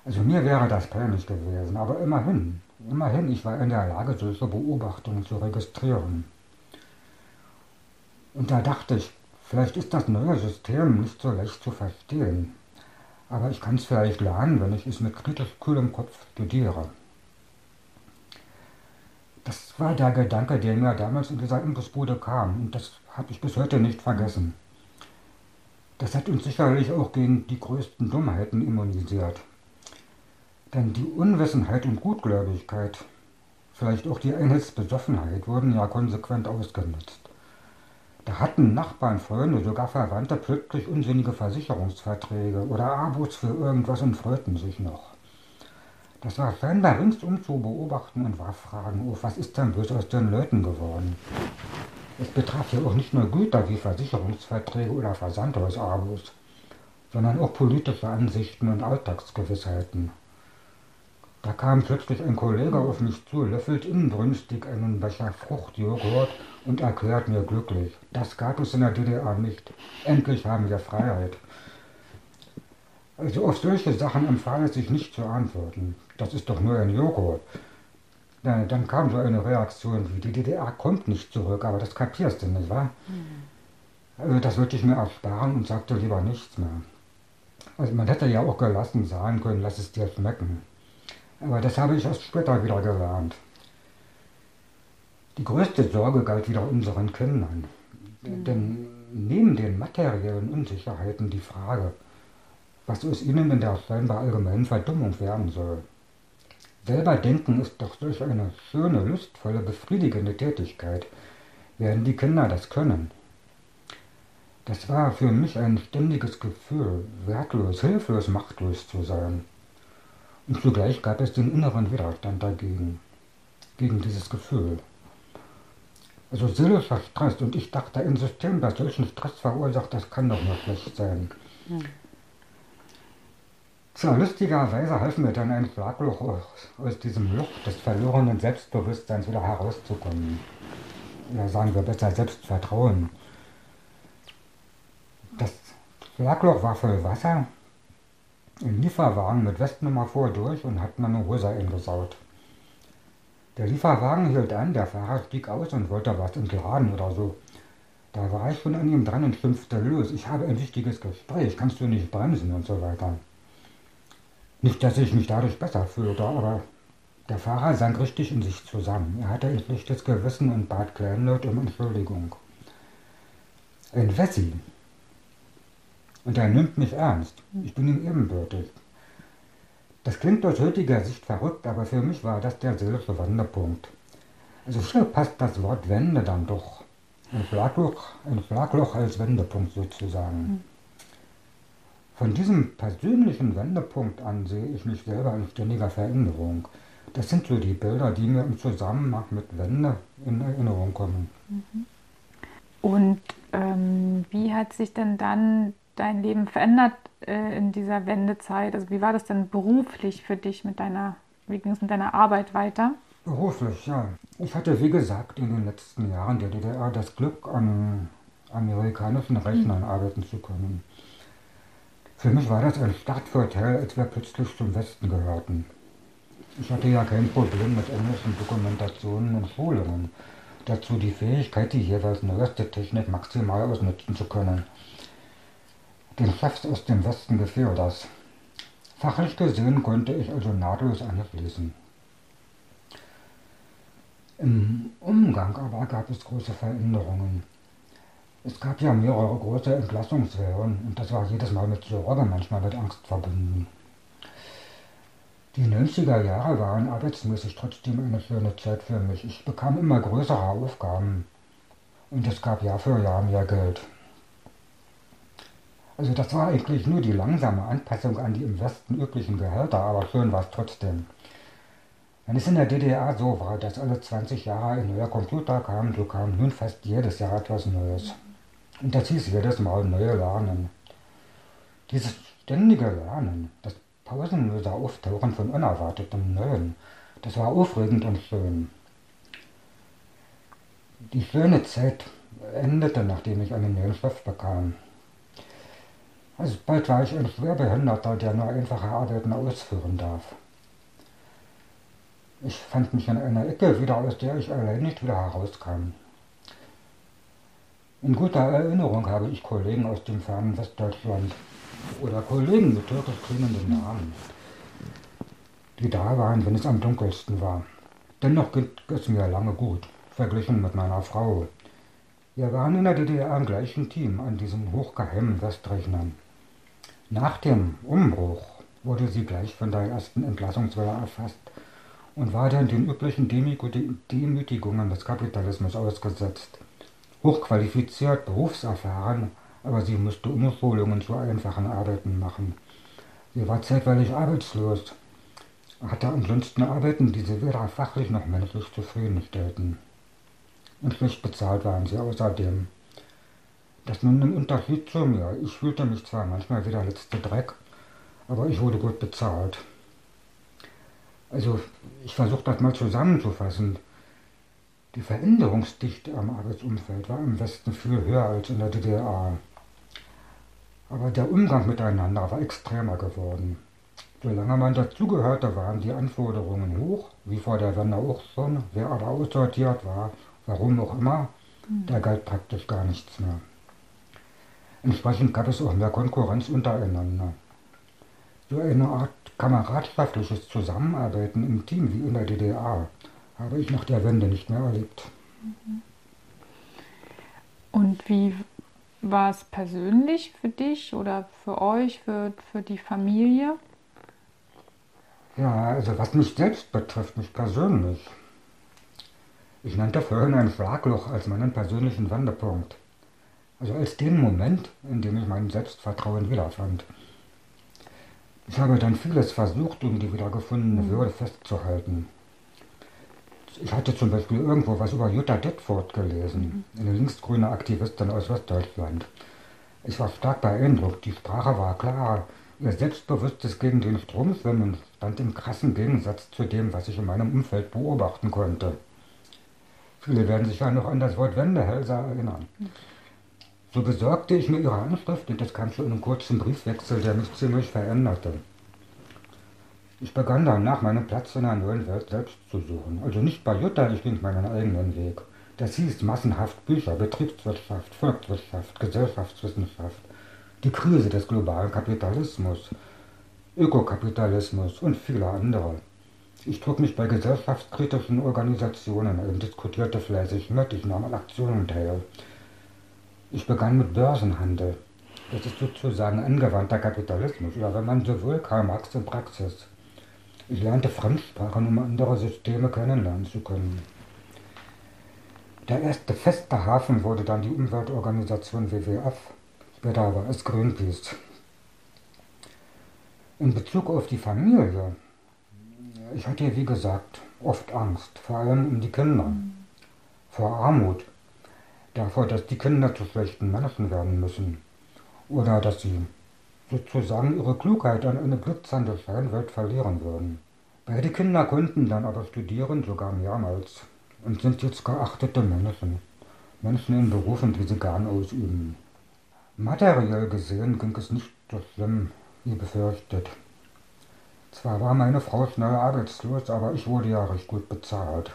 Also mir wäre das peinlich gewesen, aber immerhin, immerhin, ich war in der Lage, solche Beobachtungen zu registrieren. Und da dachte ich, vielleicht ist das neue System nicht so leicht zu verstehen. Aber ich kann es vielleicht lernen, wenn ich es mit kritisch kühlem Kopf studiere. Das war der Gedanke, der mir damals in dieser Imbusbude kam und das habe ich bis heute nicht vergessen. Das hat uns sicherlich auch gegen die größten Dummheiten immunisiert. Denn die Unwissenheit und Gutgläubigkeit, vielleicht auch die Einheitsbesoffenheit, wurden ja konsequent ausgenutzt. Da hatten Nachbarn, Freunde, sogar Verwandte plötzlich unsinnige Versicherungsverträge oder Abos für irgendwas und freuten sich noch. Das war scheinbar ringsum zu beobachten und warf Fragen auf, was ist denn bloß aus den Leuten geworden? Es betraf ja auch nicht nur Güter wie Versicherungsverträge oder Versandhausabos, sondern auch politische Ansichten und Alltagsgewissheiten. Da kam plötzlich ein Kollege auf mich zu, löffelt inbrünstig einen Becher Fruchtjoghurt und erklärt mir glücklich, das gab es in der DDR nicht. Endlich haben wir Freiheit. Also auf solche Sachen empfahl es sich nicht zu antworten. Das ist doch nur ein Joghurt. Dann, dann kam so eine Reaktion wie, die DDR kommt nicht zurück, aber das kapierst du nicht, wahr? Mhm. Also das würde ich mir ersparen und sagte lieber nichts mehr. Also man hätte ja auch gelassen sagen können, lass es dir schmecken. Aber das habe ich erst später wieder gelernt. Die größte Sorge galt wieder unseren Kindern. Mhm. Denn neben den materiellen Unsicherheiten die Frage, was aus ihnen in der scheinbar allgemeinen Verdummung werden soll. Selber denken ist doch solch eine schöne, lustvolle, befriedigende Tätigkeit. Werden die Kinder das können? Das war für mich ein ständiges Gefühl, wertlos, hilflos, machtlos zu sein. Und zugleich gab es den inneren Widerstand dagegen, gegen dieses Gefühl. Also seelischer Stress und ich dachte, ein System, das solchen Stress verursacht, das kann doch nur schlecht sein. Tja, lustigerweise halfen mir dann ein Schlagloch aus, diesem Loch des verlorenen Selbstbewusstseins wieder herauszukommen. Oder sagen wir besser Selbstvertrauen. Das Schlagloch war voll Wasser ein Lieferwagen mit Westnummer fuhr durch und hat meine Hose eingesaut. Der Lieferwagen hielt an, der Fahrer stieg aus und wollte was entladen oder so. Da war ich schon an ihm dran und schimpfte los. Ich habe ein wichtiges Gespräch, kannst du nicht bremsen und so weiter. Nicht, dass ich mich dadurch besser fühlte, aber der Fahrer sank richtig in sich zusammen. Er hatte ein schlechtes Gewissen und bat kleinlaut um Entschuldigung. Ein Wessi, und er nimmt mich ernst. Ich bin ihm ebenbürtig. Das klingt aus heutiger Sicht verrückt, aber für mich war das der seelische Wanderpunkt. Also hier passt das Wort Wende dann doch. Ein Schlagloch, ein Schlagloch als Wendepunkt sozusagen. Von diesem persönlichen Wendepunkt an sehe ich mich selber in ständiger Veränderung. Das sind so die Bilder, die mir im Zusammenhang mit Wende in Erinnerung kommen.
Und ähm, wie hat sich denn dann dein Leben verändert äh, in dieser Wendezeit? Also wie war das denn beruflich für dich mit deiner, wie ging es mit deiner Arbeit weiter?
Beruflich, ja. Ich hatte, wie gesagt, in den letzten Jahren der DDR das Glück, an amerikanischen Rechnern mhm. arbeiten zu können. Für mich war das ein Startvorteil, als wir plötzlich zum Westen gehörten. Ich hatte ja kein Problem mit englischen Dokumentationen und Schulungen. Dazu die Fähigkeit, die jeweils neueste Technik maximal ausnutzen zu können. Den Chefs aus dem Westen gefiel das. Fachlich gesehen konnte ich also nahtlos anschließen. Im Umgang aber gab es große Veränderungen. Es gab ja mehrere große Entlassungswellen und das war jedes Mal mit Sorge, manchmal mit Angst verbunden. Die 90er Jahre waren arbeitsmäßig trotzdem eine schöne Zeit für mich. Ich bekam immer größere Aufgaben Und es gab Jahr für Jahr mehr Geld. Also das war eigentlich nur die langsame Anpassung an die im Westen üblichen Gehälter, aber schön war es trotzdem. Wenn es in der DDR so war, dass alle 20 Jahre ein neuer Computer kam, so kam nun fast jedes Jahr etwas Neues. Und das hieß jedes Mal neue Lernen. Dieses ständige Lernen, das pausenlose Auftauchen von unerwartetem Neuen, das war aufregend und schön. Die schöne Zeit endete, nachdem ich einen neuen Chef bekam. Also bald war ich ein Schwerbehinderter, der nur einfache Arbeiten ausführen darf. Ich fand mich in einer Ecke wieder, aus der ich allein nicht wieder herauskam. In guter Erinnerung habe ich Kollegen aus dem fernen Westdeutschland oder Kollegen mit türkisch klingenden Namen, die da waren, wenn es am dunkelsten war. Dennoch ging es mir lange gut, verglichen mit meiner Frau. Wir waren in der DDR im gleichen Team an diesen hochgeheimen Westrechnern. Nach dem Umbruch wurde sie gleich von der ersten Entlassungswelle erfasst und war dann den üblichen Demütigungen des Kapitalismus ausgesetzt. Hochqualifiziert, berufserfahren, aber sie musste Umschulungen zu einfachen Arbeiten machen. Sie war zeitweilig arbeitslos, hatte ansonsten Arbeiten, die sie weder fachlich noch menschlich zufriedenstellten. Und schlecht bezahlt waren sie außerdem. Das nun im Unterschied zu mir. Ich fühlte mich zwar manchmal wie der letzte Dreck, aber ich wurde gut bezahlt. Also ich versuche das mal zusammenzufassen. Die Veränderungsdichte am Arbeitsumfeld war im Westen viel höher als in der DDR. Aber der Umgang miteinander war extremer geworden. Solange man dazugehörte, waren die Anforderungen hoch, wie vor der Wende auch schon. Wer aber aussortiert war, warum auch immer, hm. da galt praktisch gar nichts mehr. Entsprechend gab es auch mehr Konkurrenz untereinander. So eine Art kameradschaftliches Zusammenarbeiten im Team wie in der DDR habe ich nach der Wende nicht mehr erlebt. Mhm.
Und wie war es persönlich für dich oder für euch, für, für die Familie?
Ja, also was mich selbst betrifft, mich persönlich. Ich nannte vorhin ein Schlagloch als meinen persönlichen Wendepunkt. Also als den Moment, in dem ich mein Selbstvertrauen wiederfand. Ich habe dann vieles versucht, um die wiedergefundene Würde festzuhalten. Ich hatte zum Beispiel irgendwo was über Jutta Detford gelesen, eine linksgrüne Aktivistin aus Westdeutschland. Ich war stark beeindruckt, die Sprache war klar, ihr selbstbewusstes gegen den Strom schwimmen stand im krassen Gegensatz zu dem, was ich in meinem Umfeld beobachten konnte. Viele werden sich ja noch an das Wort Wendehälse erinnern. So besorgte ich mir ihre Anschrift und das kam zu einem kurzen Briefwechsel, der mich ziemlich veränderte. Ich begann dann nach meinem Platz in der neuen Welt selbst zu suchen. Also nicht bei Jutta, ich ging meinen eigenen Weg. Das hieß massenhaft Bücher, Betriebswirtschaft, Volkswirtschaft, Gesellschaftswissenschaft, die Krise des globalen Kapitalismus, Ökokapitalismus und viele andere. Ich trug mich bei gesellschaftskritischen Organisationen und diskutierte fleißig mit, ich nahm an Aktionen teil. Ich begann mit Börsenhandel. Das ist sozusagen angewandter Kapitalismus, oder wenn man so will, Karl Marx in Praxis. Ich lernte Fremdsprachen, um andere Systeme kennenlernen zu können. Der erste feste Hafen wurde dann die Umweltorganisation WWF, später war es Greenpeace. In Bezug auf die Familie, ich hatte wie gesagt oft Angst, vor allem um die Kinder, vor Armut, davor, dass die Kinder zu schlechten Menschen werden müssen oder dass sie sozusagen ihre Klugheit an eine glitzernde Scheinwelt verlieren würden. Beide Kinder konnten dann aber studieren, sogar mehrmals, und sind jetzt geachtete Menschen. Menschen in Berufen, die sie gern ausüben. Materiell gesehen ging es nicht so schlimm, wie befürchtet. Zwar war meine Frau schnell arbeitslos, aber ich wurde ja recht gut bezahlt.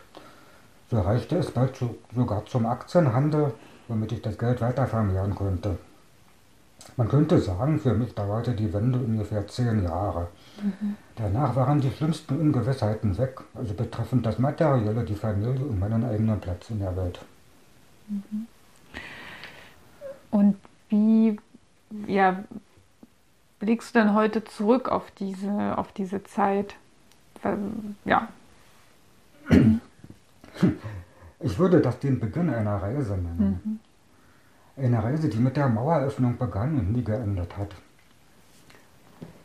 So reichte es bald sogar zum Aktienhandel, womit ich das Geld weiter vermehren konnte. Man könnte sagen, für mich dauerte die Wende ungefähr zehn Jahre. Mhm. Danach waren die schlimmsten Ungewissheiten weg, also betreffend das Materielle, die Familie und meinen eigenen Platz in der Welt. Mhm.
Und wie ja, blickst du denn heute zurück auf diese, auf diese Zeit? Ja.
Ich würde das den Beginn einer Reise nennen. Mhm. Eine Reise, die mit der Maueröffnung begann und nie geendet hat.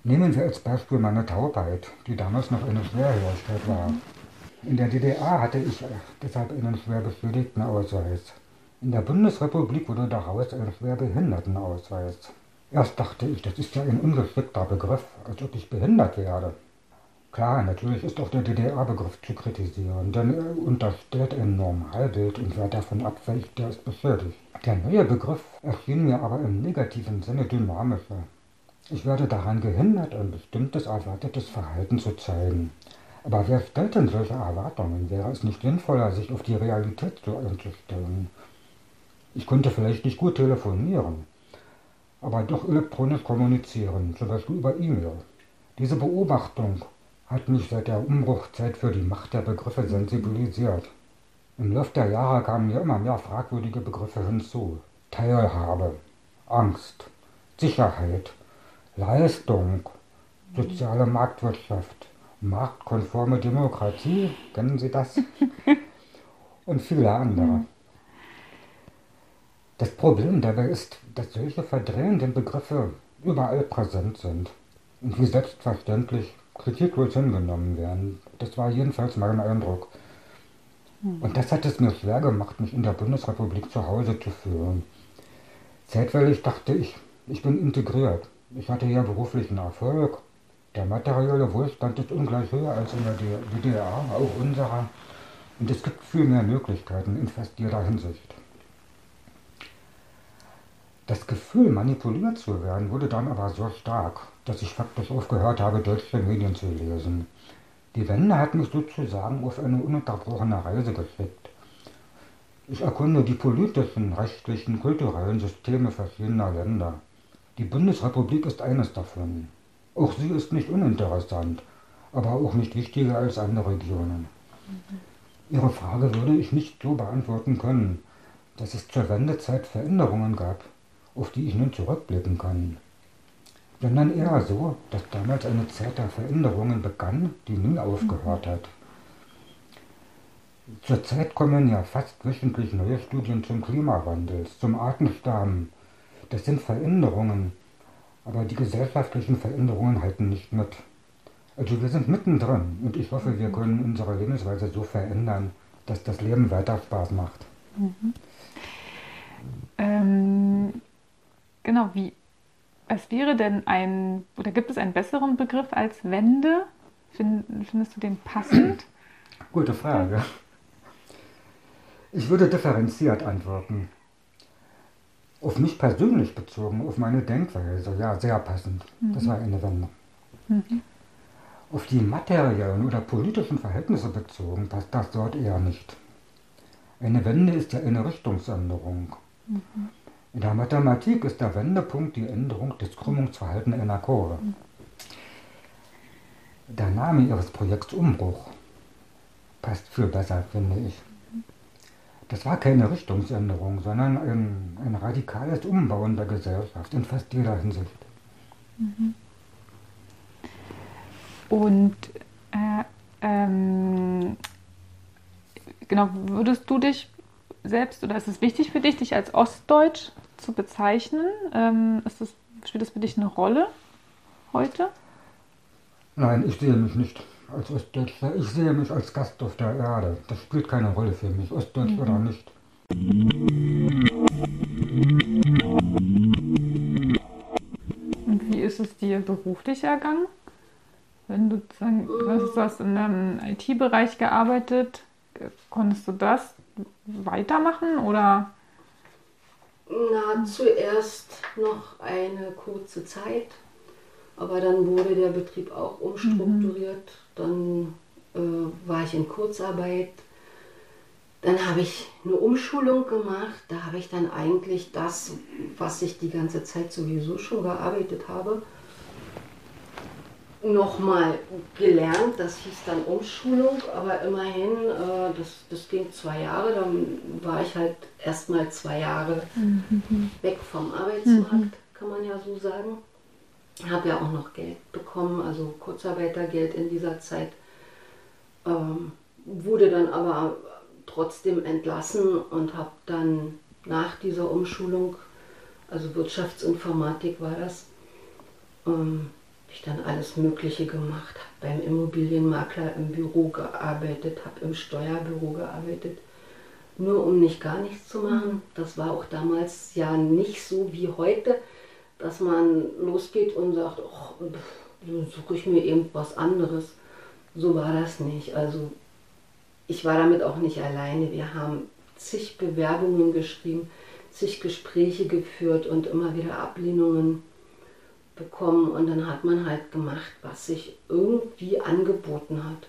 Nehmen wir als Beispiel meine Taubheit, die damals noch eine Schwerhörigkeit war. In der DDR hatte ich deshalb einen schwer beschädigten Ausweis. In der Bundesrepublik wurde daraus ein Schwerbehindertenausweis. Erst dachte ich, das ist ja ein ungeschickter Begriff, als ob ich behindert werde. Klar, natürlich ist auch der DDR-Begriff zu kritisieren, denn er unterstellt ein Normalbild und wer davon abweicht, der ist beschädigt. Der neue Begriff erschien mir aber im negativen Sinne dynamischer. Ich werde daran gehindert, ein bestimmtes erwartetes Verhalten zu zeigen. Aber wer stellt denn solche Erwartungen? Wäre es nicht sinnvoller, sich auf die Realität so einzustellen? Ich konnte vielleicht nicht gut telefonieren, aber doch elektronisch kommunizieren, zum Beispiel über E-Mail. Diese Beobachtung hat mich seit der Umbruchzeit für die Macht der Begriffe sensibilisiert. Im Laufe der Jahre kamen mir immer mehr fragwürdige Begriffe hinzu. Teilhabe, Angst, Sicherheit, Leistung, soziale Marktwirtschaft, marktkonforme Demokratie, kennen Sie das? [LAUGHS] Und viele andere. Das Problem dabei ist, dass solche verdrehenden Begriffe überall präsent sind und wie selbstverständlich kritiklos hingenommen werden. Das war jedenfalls mein Eindruck. Hm. Und das hat es mir schwer gemacht, mich in der Bundesrepublik zu Hause zu fühlen. Zeitweilig dachte ich, ich bin integriert. Ich hatte ja beruflichen Erfolg. Der materielle Wohlstand ist ungleich höher als in der DDR, auch unserer. Und es gibt viel mehr Möglichkeiten in fast jeder Hinsicht. Das Gefühl, manipuliert zu werden, wurde dann aber so stark, dass ich faktisch aufgehört habe, deutsche Medien zu lesen. Die Wende hat mich sozusagen auf eine ununterbrochene Reise geschickt. Ich erkunde die politischen, rechtlichen, kulturellen Systeme verschiedener Länder. Die Bundesrepublik ist eines davon. Auch sie ist nicht uninteressant, aber auch nicht wichtiger als andere Regionen. Ihre Frage würde ich nicht so beantworten können, dass es zur Wendezeit Veränderungen gab, auf die ich nun zurückblicken kann sondern eher so, dass damals eine Zeit der Veränderungen begann, die nie aufgehört hat. Zurzeit kommen ja fast wöchentlich neue Studien zum Klimawandel, zum Artensterben. Das sind Veränderungen, aber die gesellschaftlichen Veränderungen halten nicht mit. Also wir sind mittendrin und ich hoffe, wir können unsere Lebensweise so verändern, dass das Leben weiter Spaß macht. Mhm.
Ähm, genau, wie, was wäre denn ein, oder gibt es einen besseren Begriff als Wende? Find, findest du den passend? [CLEARS THROAT]
Gute Frage. Ich würde differenziert antworten. Auf mich persönlich bezogen, auf meine Denkweise, ja, sehr passend. Mhm. Das war eine Wende. Mhm. Auf die materiellen oder politischen Verhältnisse bezogen passt das dort eher nicht. Eine Wende ist ja eine Richtungsänderung. Mhm. In der Mathematik ist der Wendepunkt die Änderung des Krümmungsverhaltens einer Kurve. Der Name ihres Projekts Umbruch passt viel besser, finde ich. Das war keine Richtungsänderung, sondern ein, ein radikales Umbauen der Gesellschaft in fast jeder Hinsicht. Mhm.
Und äh, ähm, genau, würdest du dich selbst oder ist es wichtig für dich, dich als Ostdeutsch zu bezeichnen? Ähm, das, spielt das für dich eine Rolle heute?
Nein, ich sehe mich nicht als Ostdeutscher. Ich sehe mich als Gast auf der Erde. Das spielt keine Rolle für mich, Ostdeutsch mhm. oder nicht.
Und wie ist es dir beruflich ergangen? Wenn du sagen, du hast in einem IT-Bereich gearbeitet, konntest du das weitermachen oder?
Na, zuerst noch eine kurze Zeit, aber dann wurde der Betrieb auch umstrukturiert. Mhm. Dann äh, war ich in Kurzarbeit. Dann habe ich eine Umschulung gemacht. Da habe ich dann eigentlich das, was ich die ganze Zeit sowieso schon gearbeitet habe, nochmal gelernt. Das hieß dann Umschulung, aber immerhin, äh, das, das ging zwei Jahre. Dann war ich halt erstmal zwei Jahre mhm. weg vom Arbeitsmarkt, mhm. kann man ja so sagen. Habe ja auch noch Geld bekommen, also Kurzarbeitergeld in dieser Zeit. Ähm, wurde dann aber trotzdem entlassen und habe dann nach dieser Umschulung, also Wirtschaftsinformatik war das, ähm, ich dann alles Mögliche gemacht, habe beim Immobilienmakler im Büro gearbeitet, habe im Steuerbüro gearbeitet, nur um nicht gar nichts zu machen. Das war auch damals ja nicht so wie heute, dass man losgeht und sagt, oh, suche ich mir eben was anderes. So war das nicht. Also ich war damit auch nicht alleine. Wir haben zig Bewerbungen geschrieben, zig Gespräche geführt und immer wieder Ablehnungen bekommen. Und dann hat man halt gemacht, was sich irgendwie angeboten hat.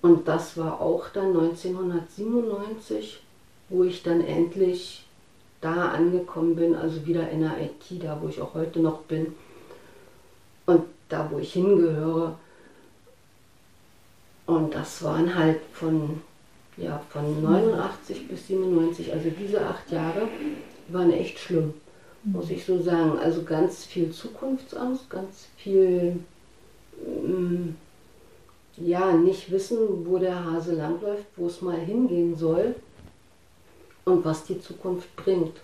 Und das war auch dann 1997, wo ich dann endlich da angekommen bin, also wieder in der IT, da wo ich auch heute noch bin und da wo ich hingehöre. Und das waren halt von, ja, von 89 bis 97, also diese acht Jahre waren echt schlimm, muss ich so sagen. Also ganz viel Zukunftsangst, ganz viel, ähm, ja, nicht wissen, wo der Hase langläuft, wo es mal hingehen soll und was die Zukunft bringt.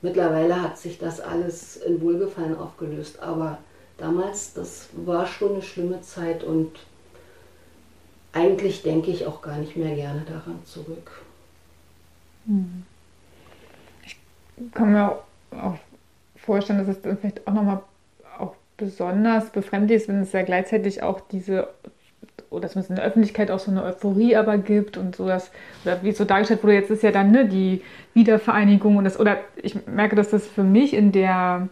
Mittlerweile hat sich das alles in Wohlgefallen aufgelöst, aber damals, das war schon eine schlimme Zeit und eigentlich denke ich auch gar nicht mehr gerne daran zurück.
Hm. Ich kann mir auch vorstellen, dass es dann vielleicht auch nochmal auch besonders befremdlich ist, wenn es ja gleichzeitig auch diese oder zumindest in der Öffentlichkeit auch so eine Euphorie aber gibt und so oder wie es so dargestellt wurde, jetzt ist ja dann ne, die Wiedervereinigung und das, oder ich merke, dass das für mich in der,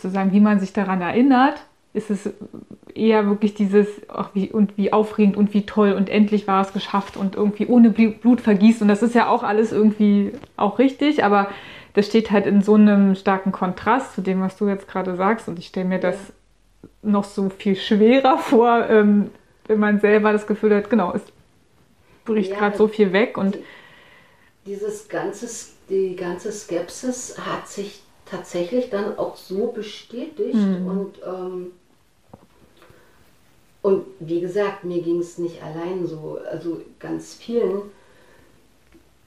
sozusagen, wie man sich daran erinnert, ist es eher wirklich dieses, ach wie, und wie aufregend und wie toll und endlich war es geschafft und irgendwie ohne Blut vergießt und das ist ja auch alles irgendwie auch richtig, aber das steht halt in so einem starken Kontrast zu dem, was du jetzt gerade sagst und ich stelle mir das noch so viel schwerer vor, ähm, wenn man selber das Gefühl hat, genau, es bricht ja, gerade so viel weg und
dieses ganze, die ganze Skepsis hat sich tatsächlich dann auch so bestätigt mhm. und ähm, und wie gesagt, mir ging es nicht allein so. Also ganz vielen,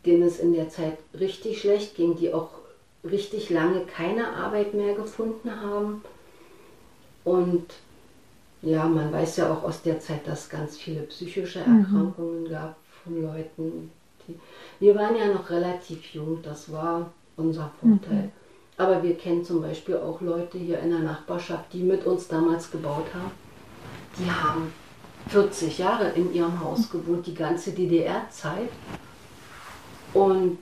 denen es in der Zeit richtig schlecht ging, die auch richtig lange keine Arbeit mehr gefunden haben. Und ja, man weiß ja auch aus der Zeit, dass es ganz viele psychische mhm. Erkrankungen mhm. gab von Leuten. Die, wir waren ja noch relativ jung, das war unser Vorteil. Mhm. Aber wir kennen zum Beispiel auch Leute hier in der Nachbarschaft, die mit uns damals gebaut haben. Die haben 40 Jahre in ihrem Haus gewohnt, die ganze DDR-Zeit. Und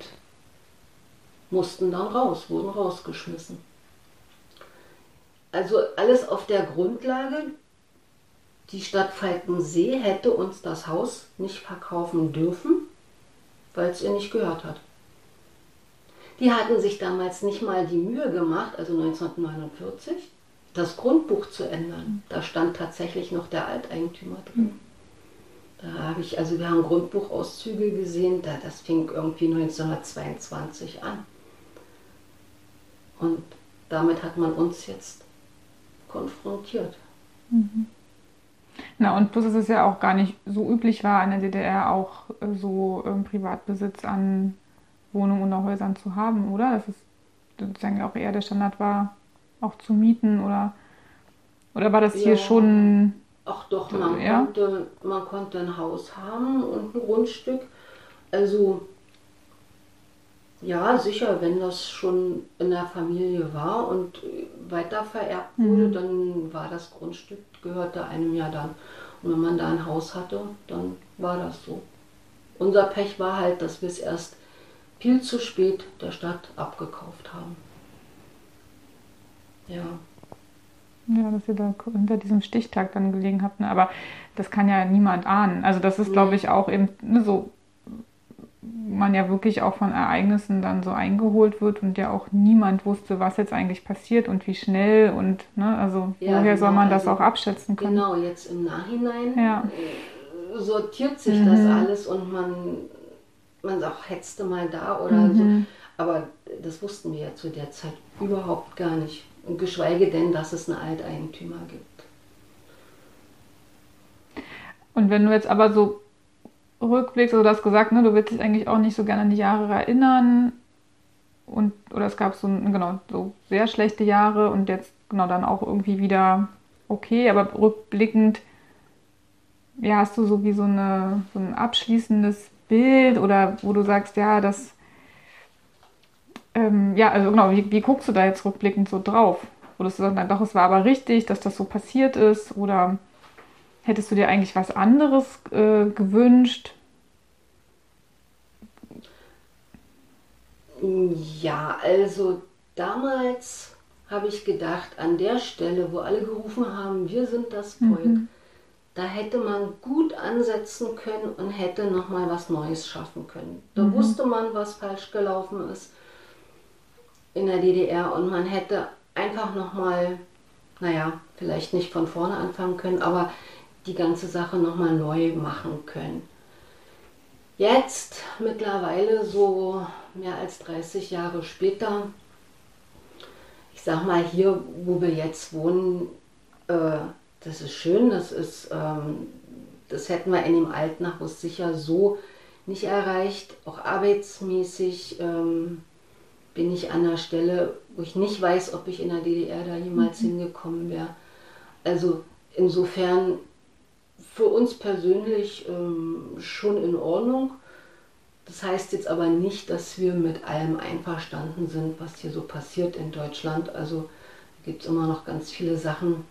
mussten dann raus, wurden rausgeschmissen. Also alles auf der Grundlage, die Stadt Falkensee hätte uns das Haus nicht verkaufen dürfen, weil es ihr nicht gehört hat. Die hatten sich damals nicht mal die Mühe gemacht, also 1949, das Grundbuch zu ändern. Da stand tatsächlich noch der Alteigentümer drin. Da habe ich, also wir haben Grundbuchauszüge gesehen, da, das fing irgendwie 1922 an. Und damit hat man uns jetzt konfrontiert. Mhm.
Na, und plus, dass es ja auch gar nicht so üblich war, in der DDR auch äh, so ähm, Privatbesitz an Wohnungen oder Häusern zu haben, oder? Dass es sozusagen auch eher der Standard war, auch zu mieten oder, oder war das ja. hier schon.
Ach doch, man, ja? konnte, man konnte ein Haus haben und ein Grundstück. Also ja, sicher, wenn das schon in der Familie war und weiter vererbt wurde, mhm. dann war das Grundstück, gehörte einem ja dann. Und wenn man da ein Haus hatte, dann war das so. Unser Pech war halt, dass wir es erst viel zu spät der Stadt abgekauft haben. Ja.
Ja, dass ihr da hinter diesem Stichtag dann gelegen habt. Ne? Aber das kann ja niemand ahnen. Also das ist, glaube ich, auch eben ne, so man ja wirklich auch von Ereignissen dann so eingeholt wird und ja auch niemand wusste, was jetzt eigentlich passiert und wie schnell und ne, also ja, woher genau, soll man das also, auch abschätzen können?
Genau, jetzt im Nachhinein ja. Äh, sortiert sich mhm. das alles und man, man sagt, hetzte mal da oder mhm. so. Aber das wussten wir ja zu der Zeit überhaupt gar nicht. Und geschweige denn, dass es einen Alteigentümer gibt.
Und wenn du jetzt aber so rückblickst, also du hast gesagt, ne, du willst dich eigentlich auch nicht so gerne an die Jahre erinnern. Und, oder es gab so, genau, so sehr schlechte Jahre und jetzt genau dann auch irgendwie wieder okay, aber rückblickend, ja, hast du so wie so, eine, so ein abschließendes Bild oder wo du sagst, ja, das, ähm, ja, also genau, wie, wie guckst du da jetzt rückblickend so drauf? Wo du sagst, doch, es war aber richtig, dass das so passiert ist oder hättest du dir eigentlich was anderes äh, gewünscht?
Ja, also damals habe ich gedacht, an der Stelle, wo alle gerufen haben, wir sind das Volk, mhm. da hätte man gut ansetzen können und hätte nochmal was Neues schaffen können. Da mhm. wusste man, was falsch gelaufen ist in der DDR und man hätte einfach nochmal, naja, vielleicht nicht von vorne anfangen können, aber die ganze Sache nochmal neu machen können. Jetzt, mittlerweile so mehr als 30 Jahre später, ich sag mal, hier, wo wir jetzt wohnen, äh, das ist schön, das ist, ähm, das hätten wir in dem Altnachhaus sicher so nicht erreicht. Auch arbeitsmäßig ähm, bin ich an der Stelle, wo ich nicht weiß, ob ich in der DDR da jemals mhm. hingekommen wäre. Also insofern für uns persönlich ähm, schon in Ordnung. Das heißt jetzt aber nicht, dass wir mit allem einverstanden sind, was hier so passiert in Deutschland. Also gibt es immer noch ganz viele Sachen,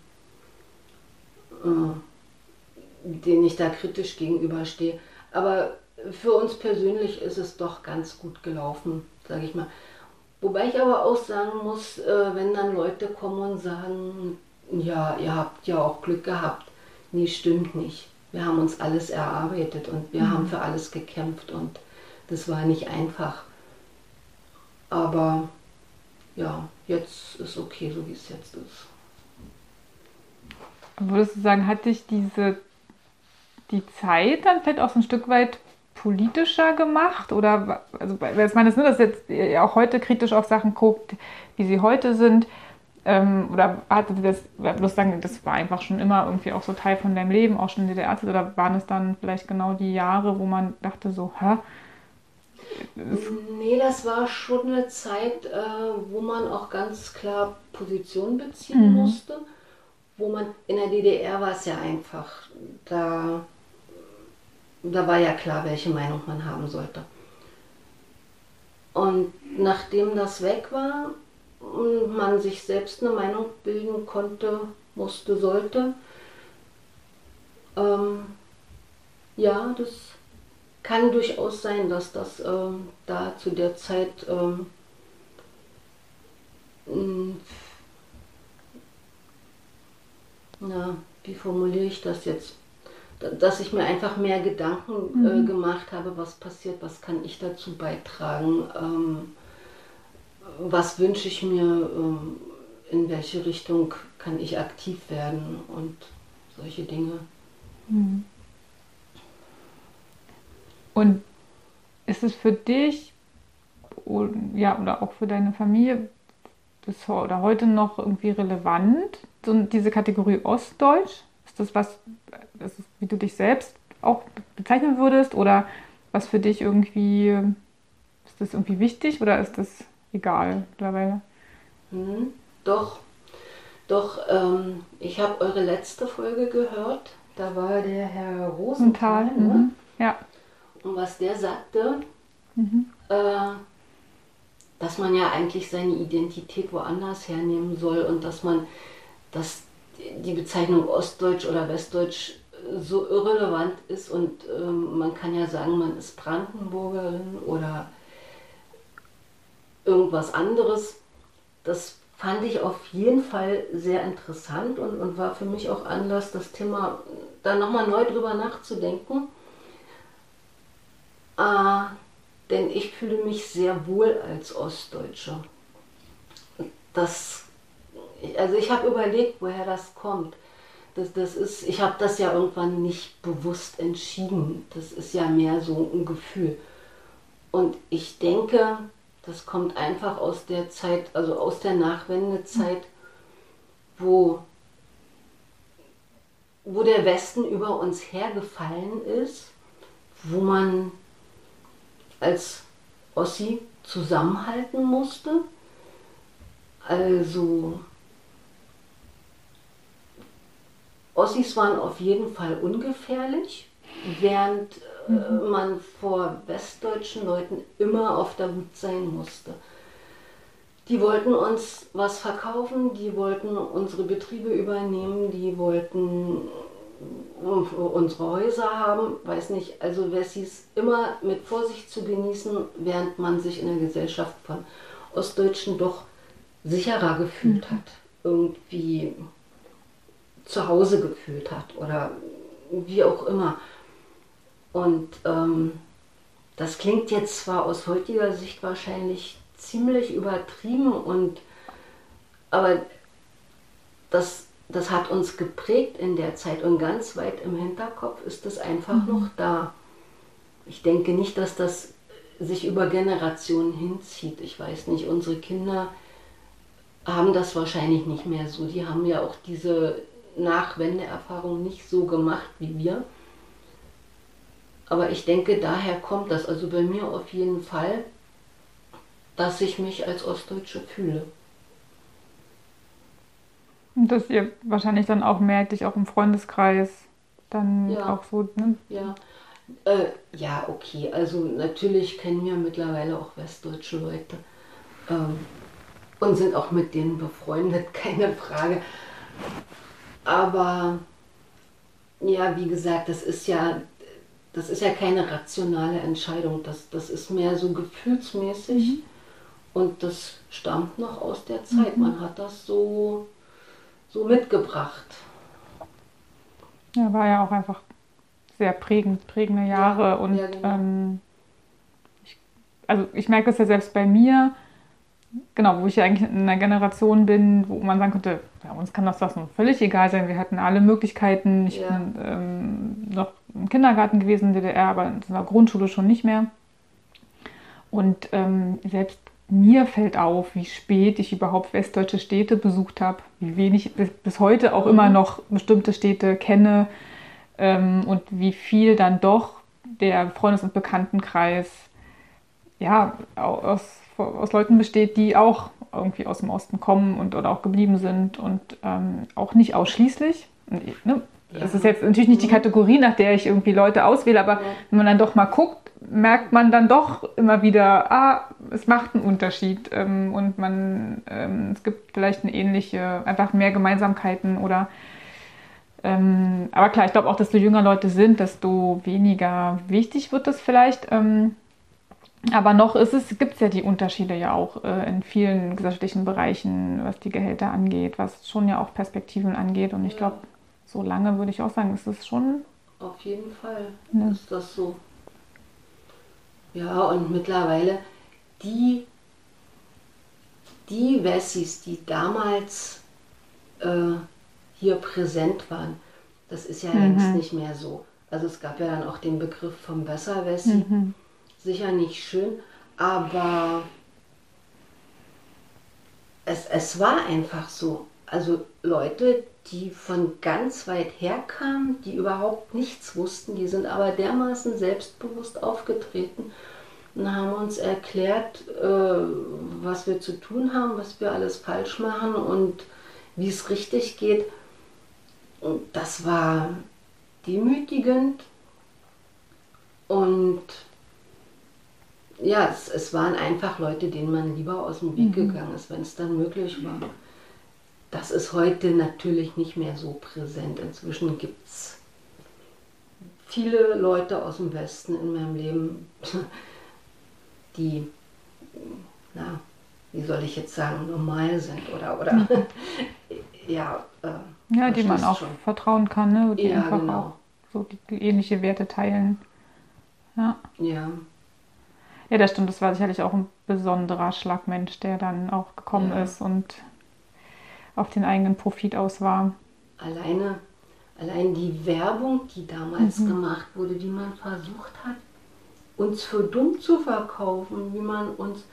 äh, denen ich da kritisch gegenüberstehe. Aber für uns persönlich ist es doch ganz gut gelaufen, sage ich mal. Wobei ich aber auch sagen muss, äh, wenn dann Leute kommen und sagen, ja, ihr habt ja auch Glück gehabt. Nee, stimmt nicht. Wir haben uns alles erarbeitet und wir mhm. haben für alles gekämpft und das war nicht einfach. Aber ja, jetzt ist okay, so wie es jetzt ist.
Würdest du sagen, hat dich diese die Zeit dann vielleicht auch so ein Stück weit politischer gemacht? Oder also ich meine, ne, dass jetzt ihr auch heute kritisch auf Sachen guckt, wie sie heute sind. Ähm, oder hatte das, bloß sagen, das war einfach schon immer irgendwie auch so Teil von deinem Leben, auch schon in der Ärzte, oder waren es dann vielleicht genau die Jahre, wo man dachte so, hä?
Nee, das war schon eine Zeit, äh, wo man auch ganz klar Position beziehen mhm. musste. Wo man in der DDR war es ja einfach. Da da war ja klar, welche Meinung man haben sollte. Und nachdem das weg war und man sich selbst eine Meinung bilden konnte, musste, sollte, ähm, ja, das kann durchaus sein, dass das ähm, da zu der Zeit ähm, na, wie formuliere ich das jetzt? dass ich mir einfach mehr Gedanken äh, mhm. gemacht habe, was passiert, was kann ich dazu beitragen, ähm, was wünsche ich mir, ähm, in welche Richtung kann ich aktiv werden und solche Dinge. Mhm.
Und ist es für dich ja, oder auch für deine Familie bis oder heute noch irgendwie relevant, so diese Kategorie Ostdeutsch? Ist das was, ist, wie du dich selbst auch bezeichnen würdest oder was für dich irgendwie, ist das irgendwie wichtig oder ist das egal mittlerweile?
Hm, doch, doch, ähm, ich habe eure letzte Folge gehört. Da war der Herr Rosenthal. Ne? Mhm.
Ja.
Und was der sagte, mhm. äh, dass man ja eigentlich seine Identität woanders hernehmen soll und dass man, dass die Bezeichnung Ostdeutsch oder Westdeutsch so irrelevant ist und ähm, man kann ja sagen, man ist Brandenburgerin oder irgendwas anderes. Das fand ich auf jeden Fall sehr interessant und, und war für mich auch Anlass, das Thema da nochmal neu drüber nachzudenken. Äh, denn ich fühle mich sehr wohl als Ostdeutsche. Das also ich habe überlegt, woher das kommt. Das, das ist, ich habe das ja irgendwann nicht bewusst entschieden. Das ist ja mehr so ein Gefühl. Und ich denke, das kommt einfach aus der Zeit, also aus der Nachwendezeit, wo, wo der Westen über uns hergefallen ist, wo man als Ossi zusammenhalten musste. Also Ossis waren auf jeden Fall ungefährlich, während äh, mhm. man vor westdeutschen Leuten immer auf der Hut sein musste. Die wollten uns was verkaufen, die wollten unsere Betriebe übernehmen, die wollten unsere Häuser haben, weiß nicht, also Wessis immer mit Vorsicht zu genießen, während man sich in der Gesellschaft von Ostdeutschen doch sicherer gefühlt mhm. hat, irgendwie zu Hause gefühlt hat oder wie auch immer. Und ähm, das klingt jetzt zwar aus heutiger Sicht wahrscheinlich ziemlich übertrieben und aber das, das hat uns geprägt in der Zeit und ganz weit im Hinterkopf ist das einfach mhm. noch da. Ich denke nicht, dass das sich über Generationen hinzieht. Ich weiß nicht, unsere Kinder haben das wahrscheinlich nicht mehr so. Die haben ja auch diese Nachwendeerfahrung nicht so gemacht wie wir. Aber ich denke, daher kommt das. Also bei mir auf jeden Fall dass ich mich als Ostdeutsche fühle.
Und dass ihr wahrscheinlich dann auch merkt, ich auch im Freundeskreis dann ja. auch so.
Ne? Ja. Äh, ja, okay. Also natürlich kennen wir mittlerweile auch westdeutsche Leute ähm, und sind auch mit denen befreundet, [LAUGHS] keine Frage. Aber ja, wie gesagt, das ist ja, das ist ja keine rationale Entscheidung. Das, das ist mehr so gefühlsmäßig. Mhm. Und das stammt noch aus der Zeit. Mhm. Man hat das so, so mitgebracht.
Ja, war ja auch einfach sehr prägend, prägende Jahre. Ja, und ja, genau. ähm, ich, also ich merke das ja selbst bei mir, genau, wo ich ja eigentlich in einer Generation bin, wo man sagen könnte, ja, uns kann das doch nun völlig egal sein. Wir hatten alle Möglichkeiten. Ich ja. bin ähm, noch im Kindergarten gewesen in DDR, aber in der Grundschule schon nicht mehr. Und ähm, selbst mir fällt auf, wie spät ich überhaupt westdeutsche Städte besucht habe, wie wenig bis, bis heute auch mhm. immer noch bestimmte Städte kenne ähm, und wie viel dann doch der Freundes- und Bekanntenkreis ja, aus, aus Leuten besteht, die auch irgendwie aus dem Osten kommen und oder auch geblieben sind und ähm, auch nicht ausschließlich. Ne, ja. Das ist jetzt natürlich nicht die mhm. Kategorie, nach der ich irgendwie Leute auswähle, aber ja. wenn man dann doch mal guckt, merkt man dann doch immer wieder, ah, es macht einen Unterschied ähm, und man, ähm, es gibt vielleicht eine ähnliche, einfach mehr Gemeinsamkeiten oder ähm, aber klar, ich glaube auch, desto jünger Leute sind, desto weniger wichtig wird es vielleicht. Ähm, aber noch ist es, gibt es ja die Unterschiede ja auch äh, in vielen gesellschaftlichen Bereichen, was die Gehälter angeht, was schon ja auch Perspektiven angeht. Und ich glaube, so lange würde ich auch sagen, ist es schon.
Auf jeden Fall ne? ist das so. Ja, und mittlerweile die, die Wessis, die damals äh, hier präsent waren, das ist ja mhm. längst nicht mehr so. Also es gab ja dann auch den Begriff vom Besserwessi. Mhm. Sicher nicht schön, aber es, es war einfach so. Also Leute, die von ganz weit her kamen, die überhaupt nichts wussten, die sind aber dermaßen selbstbewusst aufgetreten und haben uns erklärt, äh, was wir zu tun haben, was wir alles falsch machen und wie es richtig geht. Und das war demütigend und ja, es, es waren einfach Leute, denen man lieber aus dem Weg mhm. gegangen ist, wenn es dann möglich war. Das ist heute natürlich nicht mehr so präsent. Inzwischen gibt es viele Leute aus dem Westen in meinem Leben, [LAUGHS] die, na, wie soll ich jetzt sagen, normal sind oder, oder mhm. [LAUGHS] ja. Äh,
ja, die man auch schon. vertrauen kann, ne? die ja, einfach genau. auch so die, die ähnliche Werte teilen. Ja.
Ja.
Ja, das stimmt. Das war sicherlich auch ein besonderer Schlagmensch, der dann auch gekommen ja. ist und auf den eigenen Profit aus war.
Alleine, allein die Werbung, die damals mhm. gemacht wurde, wie man versucht hat, uns für dumm zu verkaufen, wie man uns,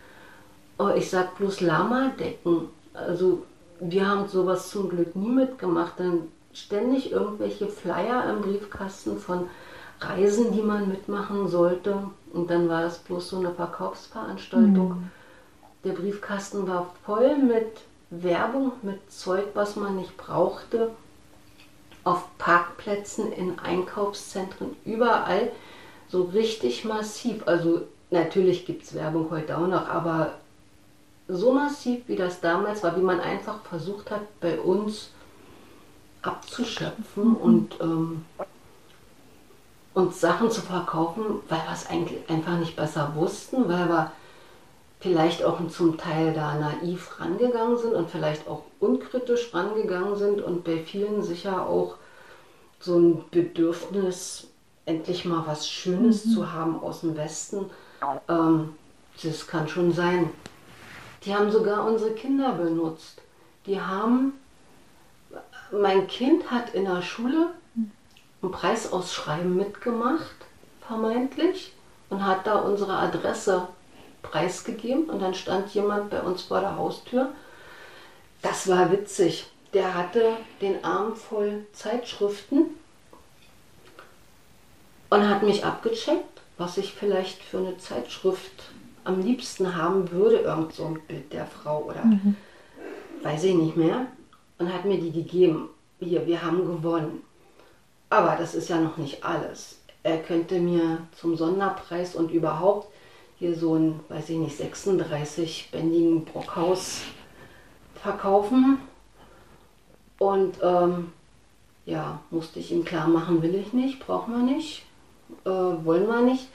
oh, ich sag bloß Lama-Decken. Also wir haben sowas zum Glück nie mitgemacht. Dann ständig irgendwelche Flyer im Briefkasten von Reisen, die man mitmachen sollte. Und dann war es bloß so eine Verkaufsveranstaltung. Mhm. Der Briefkasten war voll mit Werbung, mit Zeug, was man nicht brauchte. Auf Parkplätzen, in Einkaufszentren, überall so richtig massiv. Also natürlich gibt es Werbung heute auch noch, aber so massiv, wie das damals war, wie man einfach versucht hat, bei uns abzuschöpfen mhm. und ähm, uns Sachen zu verkaufen, weil wir es einfach nicht besser wussten, weil wir vielleicht auch zum Teil da naiv rangegangen sind und vielleicht auch unkritisch rangegangen sind und bei vielen sicher auch so ein Bedürfnis, endlich mal was Schönes mhm. zu haben aus dem Westen. Ähm, das kann schon sein. Die haben sogar unsere Kinder benutzt. Die haben, mein Kind hat in der Schule ein Preisausschreiben mitgemacht, vermeintlich, und hat da unsere Adresse preisgegeben. Und dann stand jemand bei uns vor der Haustür. Das war witzig. Der hatte den Arm voll Zeitschriften und hat mich abgecheckt, was ich vielleicht für eine Zeitschrift am liebsten haben würde. Irgend so ein Bild der Frau oder mhm. weiß ich nicht mehr. Und hat mir die gegeben. Hier, wir haben gewonnen. Aber das ist ja noch nicht alles. Er könnte mir zum Sonderpreis und überhaupt hier so ein, weiß ich nicht, 36-bändigen Brockhaus verkaufen. Und ähm, ja, musste ich ihm klar machen, will ich nicht, brauchen wir nicht, äh, wollen wir nicht.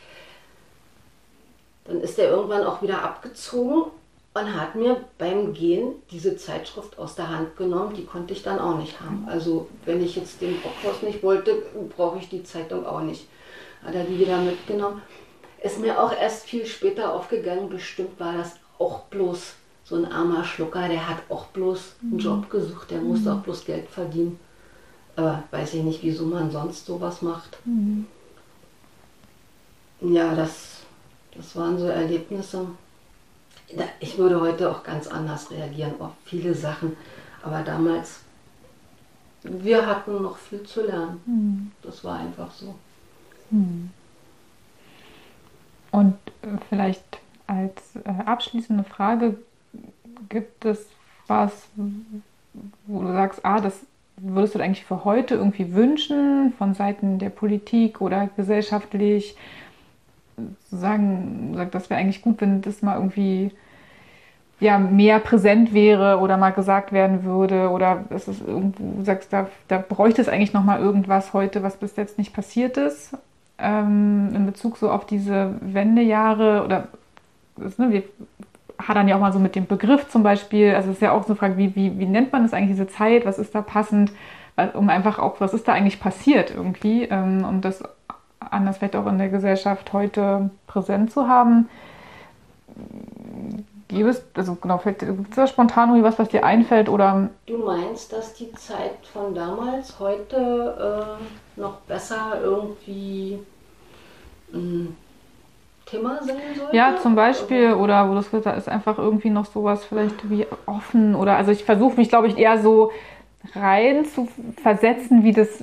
Dann ist er irgendwann auch wieder abgezogen und hat mir beim Gehen diese Zeitschrift aus der Hand genommen. Die konnte ich dann auch nicht haben. Also wenn ich jetzt den Brockhaus nicht wollte, brauche ich die Zeitung auch nicht. Hat er die wieder mitgenommen. Ist mir auch erst viel später aufgegangen, bestimmt war das auch bloß so ein armer Schlucker, der hat auch bloß einen mhm. Job gesucht, der musste mhm. auch bloß Geld verdienen. Aber weiß ich nicht, wieso man sonst sowas macht. Mhm. Ja, das, das waren so Erlebnisse ich würde heute auch ganz anders reagieren auf viele Sachen. Aber damals, wir hatten noch viel zu lernen. Mhm. Das war einfach so. Mhm.
Und äh, vielleicht als äh, abschließende Frage, gibt es was, wo du sagst, ah, das würdest du eigentlich für heute irgendwie wünschen, von Seiten der Politik oder gesellschaftlich? Sagen, sagt, das wäre eigentlich gut, wenn das mal irgendwie ja, mehr präsent wäre oder mal gesagt werden würde oder es ist irgendwo, sagst, da, da bräuchte es eigentlich noch mal irgendwas heute, was bis jetzt nicht passiert ist, ähm, in Bezug so auf diese Wendejahre oder das, ne, wir hadern ja auch mal so mit dem Begriff zum Beispiel, also es ist ja auch so eine Frage, wie, wie, wie nennt man das eigentlich, diese Zeit, was ist da passend, um einfach auch, was ist da eigentlich passiert irgendwie, ähm, um das anders vielleicht auch in der Gesellschaft heute präsent zu haben. Gibt es, also genau, fällt da spontan irgendwie was, was dir einfällt oder?
Du meinst, dass die Zeit von damals heute äh, noch besser irgendwie ein Thema sein sollte?
Ja, zum Beispiel, oder wo das da ist einfach irgendwie noch sowas vielleicht wie offen oder also ich versuche mich, glaube ich, eher so rein zu versetzen, wie das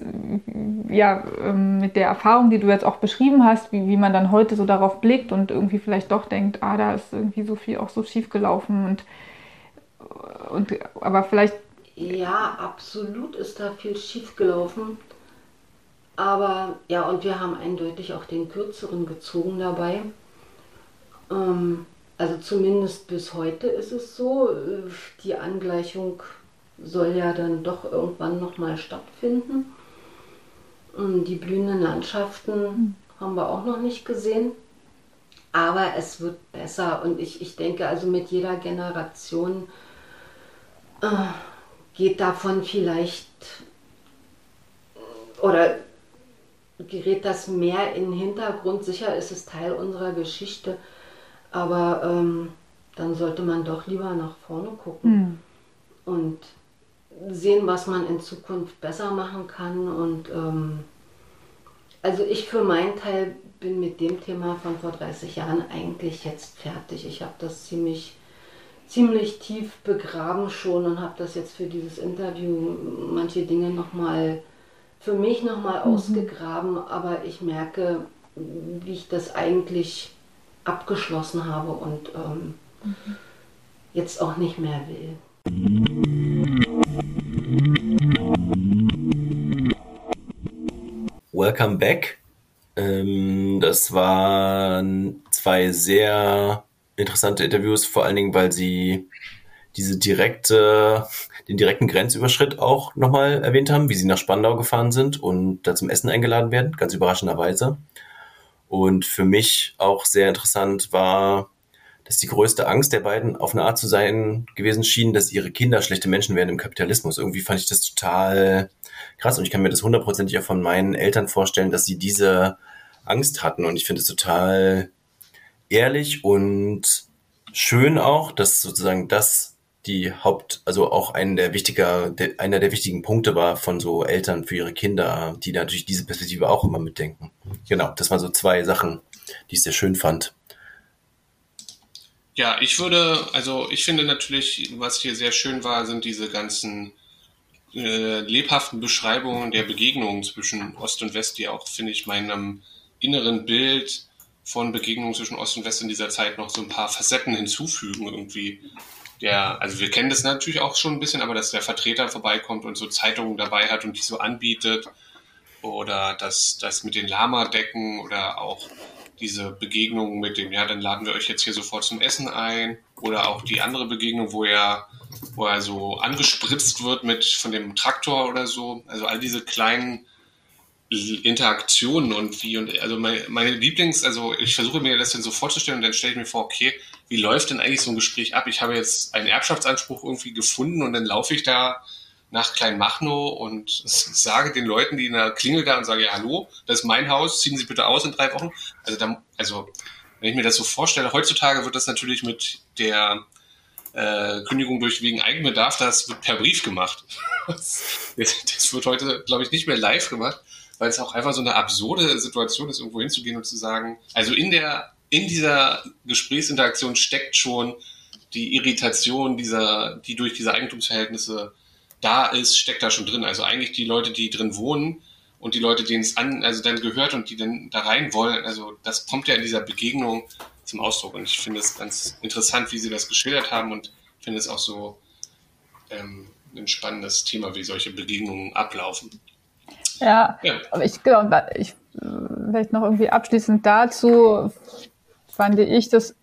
ja ähm, mit der Erfahrung, die du jetzt auch beschrieben hast, wie, wie man dann heute so darauf blickt und irgendwie vielleicht doch denkt, ah, da ist irgendwie so viel auch so schief gelaufen und, und aber vielleicht.
Ja, absolut ist da viel schief gelaufen. Aber ja, und wir haben eindeutig auch den kürzeren gezogen dabei. Ähm, also zumindest bis heute ist es so. Die Angleichung soll ja dann doch irgendwann nochmal stattfinden. Und die blühenden Landschaften mhm. haben wir auch noch nicht gesehen. Aber es wird besser und ich, ich denke also mit jeder Generation äh, geht davon vielleicht oder gerät das mehr in den Hintergrund. Sicher ist es Teil unserer Geschichte, aber ähm, dann sollte man doch lieber nach vorne gucken. Mhm. Und sehen, was man in Zukunft besser machen kann. Und ähm, also ich für meinen Teil bin mit dem Thema von vor 30 Jahren eigentlich jetzt fertig. Ich habe das ziemlich, ziemlich tief begraben schon und habe das jetzt für dieses Interview manche Dinge nochmal für mich nochmal mhm. ausgegraben, aber ich merke, wie ich das eigentlich abgeschlossen habe und ähm, mhm. jetzt auch nicht mehr will.
Welcome back. Ähm, das waren zwei sehr interessante Interviews, vor allen Dingen, weil sie diese direkte, den direkten Grenzüberschritt auch nochmal erwähnt haben, wie sie nach Spandau gefahren sind und da zum Essen eingeladen werden, ganz überraschenderweise. Und für mich auch sehr interessant war, dass die größte Angst der beiden auf eine Art zu sein gewesen schien, dass ihre Kinder schlechte Menschen werden im Kapitalismus. Irgendwie fand ich das total krass und ich kann mir das hundertprozentig auch von meinen Eltern vorstellen, dass sie diese Angst hatten und ich finde es total ehrlich und schön auch, dass sozusagen das die Haupt, also auch einer der wichtiger, der, einer der wichtigen Punkte war von so Eltern für ihre Kinder, die natürlich diese Perspektive auch immer mitdenken. Genau, das waren so zwei Sachen, die ich sehr schön fand.
Ja, ich würde, also ich finde natürlich, was hier sehr schön war, sind diese ganzen äh, lebhaften Beschreibungen der Begegnungen zwischen Ost und West, die auch, finde ich, meinem inneren Bild von Begegnungen zwischen Ost und West in dieser Zeit noch so ein paar Facetten hinzufügen irgendwie. Der, also wir kennen das natürlich auch schon ein bisschen, aber dass der Vertreter vorbeikommt und so Zeitungen dabei hat und die so anbietet oder dass das mit den Lama-Decken oder auch diese Begegnung mit dem, ja, dann laden wir euch jetzt hier sofort zum Essen ein oder auch die andere Begegnung, wo er, wo er so angespritzt wird mit von dem Traktor oder so. Also all diese kleinen Interaktionen und wie und also meine, meine Lieblings, also ich versuche mir das dann so vorzustellen und dann stelle ich mir vor, okay, wie läuft denn eigentlich so ein Gespräch ab? Ich habe jetzt einen Erbschaftsanspruch irgendwie gefunden und dann laufe ich da nach Kleinmachnow und [LAUGHS] sage den Leuten, die in der Klingel da und sage, ja, hallo, das ist mein Haus, ziehen Sie bitte aus in drei Wochen. Also, da, also wenn ich mir das so vorstelle, heutzutage wird das natürlich mit der äh, Kündigung durch wegen Eigenbedarf, das wird per Brief gemacht. [LAUGHS] das, das wird heute, glaube ich, nicht mehr live gemacht, weil es auch einfach so eine absurde Situation ist, irgendwo hinzugehen und zu sagen, also in der in dieser Gesprächsinteraktion steckt schon die Irritation dieser, die durch diese Eigentumsverhältnisse da ist, steckt da schon drin. Also eigentlich die Leute, die drin wohnen und die Leute, denen es an, also dann gehört und die dann da rein wollen, also das kommt ja in dieser Begegnung zum Ausdruck. Und ich finde es ganz interessant, wie sie das geschildert haben und finde es auch so ähm, ein spannendes Thema, wie solche Begegnungen ablaufen.
Ja, ja. aber ich glaube, ich vielleicht noch irgendwie abschließend dazu fand ich das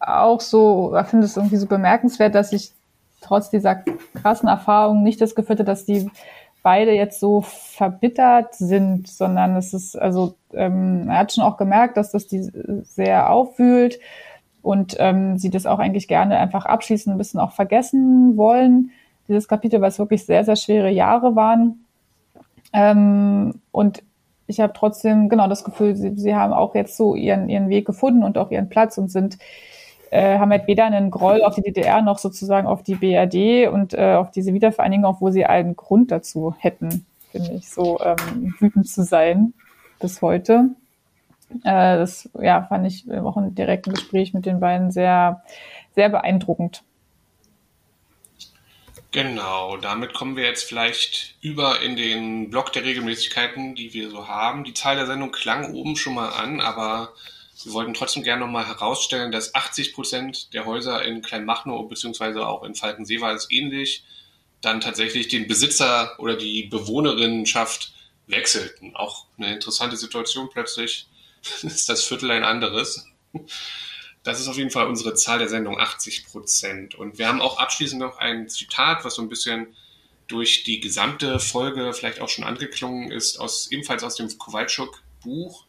auch so, ich finde es irgendwie so bemerkenswert, dass ich trotz dieser krassen Erfahrung nicht das Gefühl hatte, dass die beide jetzt so verbittert sind, sondern es ist, also ähm, er hat schon auch gemerkt, dass das die sehr aufwühlt und ähm, sie das auch eigentlich gerne einfach abschließen, ein bisschen auch vergessen wollen, dieses Kapitel, weil es wirklich sehr, sehr schwere Jahre waren. Ähm, und ich habe trotzdem genau das Gefühl, sie, sie haben auch jetzt so ihren, ihren Weg gefunden und auch ihren Platz und sind äh, haben halt weder einen Groll auf die DDR noch sozusagen auf die BRD und äh, auf diese Wiedervereinigung, obwohl sie einen Grund dazu hätten, finde ich, so ähm, wütend zu sein bis heute. Äh, das ja, fand ich auch im direkten Gespräch mit den beiden sehr, sehr beeindruckend.
Genau, damit kommen wir jetzt vielleicht über in den Block der Regelmäßigkeiten, die wir so haben. Die Zahl der Sendung klang oben schon mal an, aber wir wollten trotzdem gerne nochmal herausstellen, dass 80 Prozent der Häuser in Kleinmachnow beziehungsweise auch in Falkensee war es ähnlich, dann tatsächlich den Besitzer oder die Bewohnerinnenschaft wechselten. Auch eine interessante Situation plötzlich [LAUGHS] ist das Viertel ein anderes. Das ist auf jeden Fall unsere Zahl der Sendung, 80 Prozent. Und wir haben auch abschließend noch ein Zitat, was so ein bisschen durch die gesamte Folge vielleicht auch schon angeklungen ist, aus, ebenfalls aus dem Kowalczuk-Buch.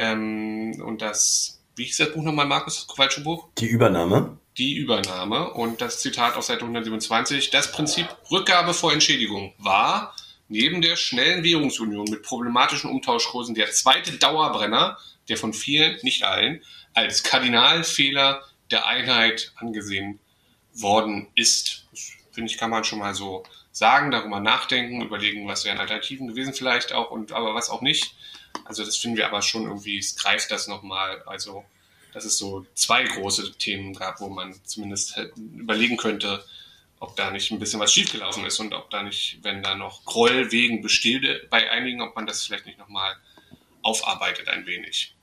Ähm, und das, wie hieß das Buch nochmal, Markus, das Kowalczuk-Buch?
Die Übernahme.
Die Übernahme. Und das Zitat auf Seite 127. Das Prinzip Rückgabe vor Entschädigung war neben der schnellen Währungsunion mit problematischen Umtauschkursen der zweite Dauerbrenner, der von vielen, nicht allen, als Kardinalfehler der Einheit angesehen worden ist. Das finde ich, kann man schon mal so sagen, darüber nachdenken, überlegen, was wären Alternativen gewesen vielleicht auch und aber was auch nicht. Also das finden wir aber schon irgendwie, es greift das nochmal. Also dass es so zwei große Themen gab, wo man zumindest überlegen könnte, ob da nicht ein bisschen was schiefgelaufen ist und ob da nicht, wenn da noch Groll wegen besteht bei einigen, ob man das vielleicht nicht nochmal aufarbeitet ein wenig.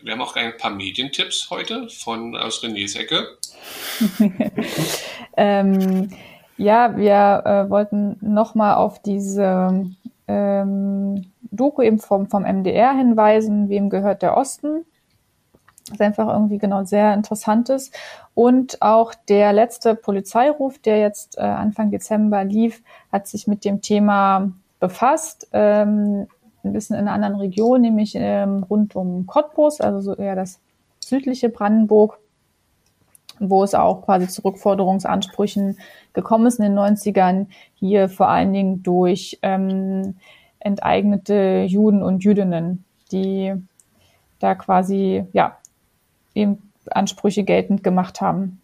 Wir haben auch ein paar Medientipps heute von aus Renés Ecke. [LAUGHS]
ähm, ja, wir äh, wollten nochmal auf diese ähm, Doku eben vom, vom MDR hinweisen, wem gehört der Osten. Das ist einfach irgendwie genau sehr interessantes. Und auch der letzte Polizeiruf, der jetzt äh, Anfang Dezember lief, hat sich mit dem Thema befasst. Ähm, ein bisschen in einer anderen Region, nämlich ähm, rund um Cottbus, also so eher das südliche Brandenburg, wo es auch quasi zu Rückforderungsansprüchen gekommen ist in den 90ern, hier vor allen Dingen durch ähm, enteignete Juden und Jüdinnen, die da quasi ja eben Ansprüche geltend gemacht haben.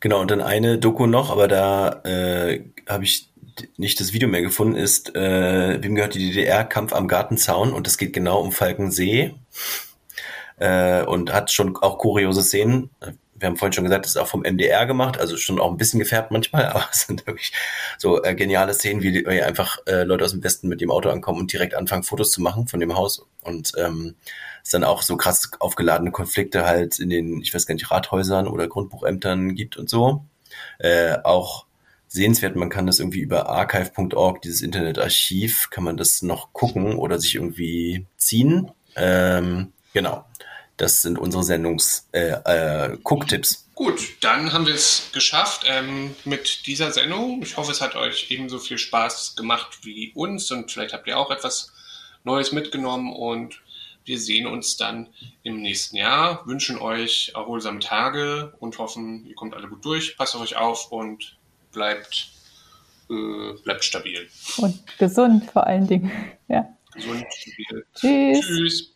Genau, und dann eine Doku noch, aber da äh, habe ich nicht das Video mehr gefunden, ist, äh, wem gehört die DDR? Kampf am Gartenzaun und es geht genau um Falkensee äh, und hat schon auch kuriose Szenen. Wir haben vorhin schon gesagt, das ist auch vom MDR gemacht, also schon auch ein bisschen gefärbt manchmal, [LAUGHS] aber es sind wirklich so äh, geniale Szenen, wie, wie einfach äh, Leute aus dem Westen mit dem Auto ankommen und direkt anfangen, Fotos zu machen von dem Haus. Und ähm, es dann auch so krass aufgeladene Konflikte halt in den, ich weiß gar nicht, Rathäusern oder Grundbuchämtern gibt und so. Äh, auch sehenswert. Man kann das irgendwie über archive.org, dieses Internetarchiv, kann man das noch gucken oder sich irgendwie ziehen. Ähm, genau. Das sind unsere Sendungs äh, äh, Gucktipps.
Gut, dann haben wir es geschafft ähm, mit dieser Sendung. Ich hoffe, es hat euch ebenso viel Spaß gemacht wie uns und vielleicht habt ihr auch etwas Neues mitgenommen und wir sehen uns dann im nächsten Jahr, wünschen euch erholsame Tage und hoffen, ihr kommt alle gut durch. Passt auf euch auf und bleibt, äh, bleibt stabil.
Und gesund vor allen Dingen. [LAUGHS] Ja.
Gesund, stabil.
Tschüss.
Tschüss.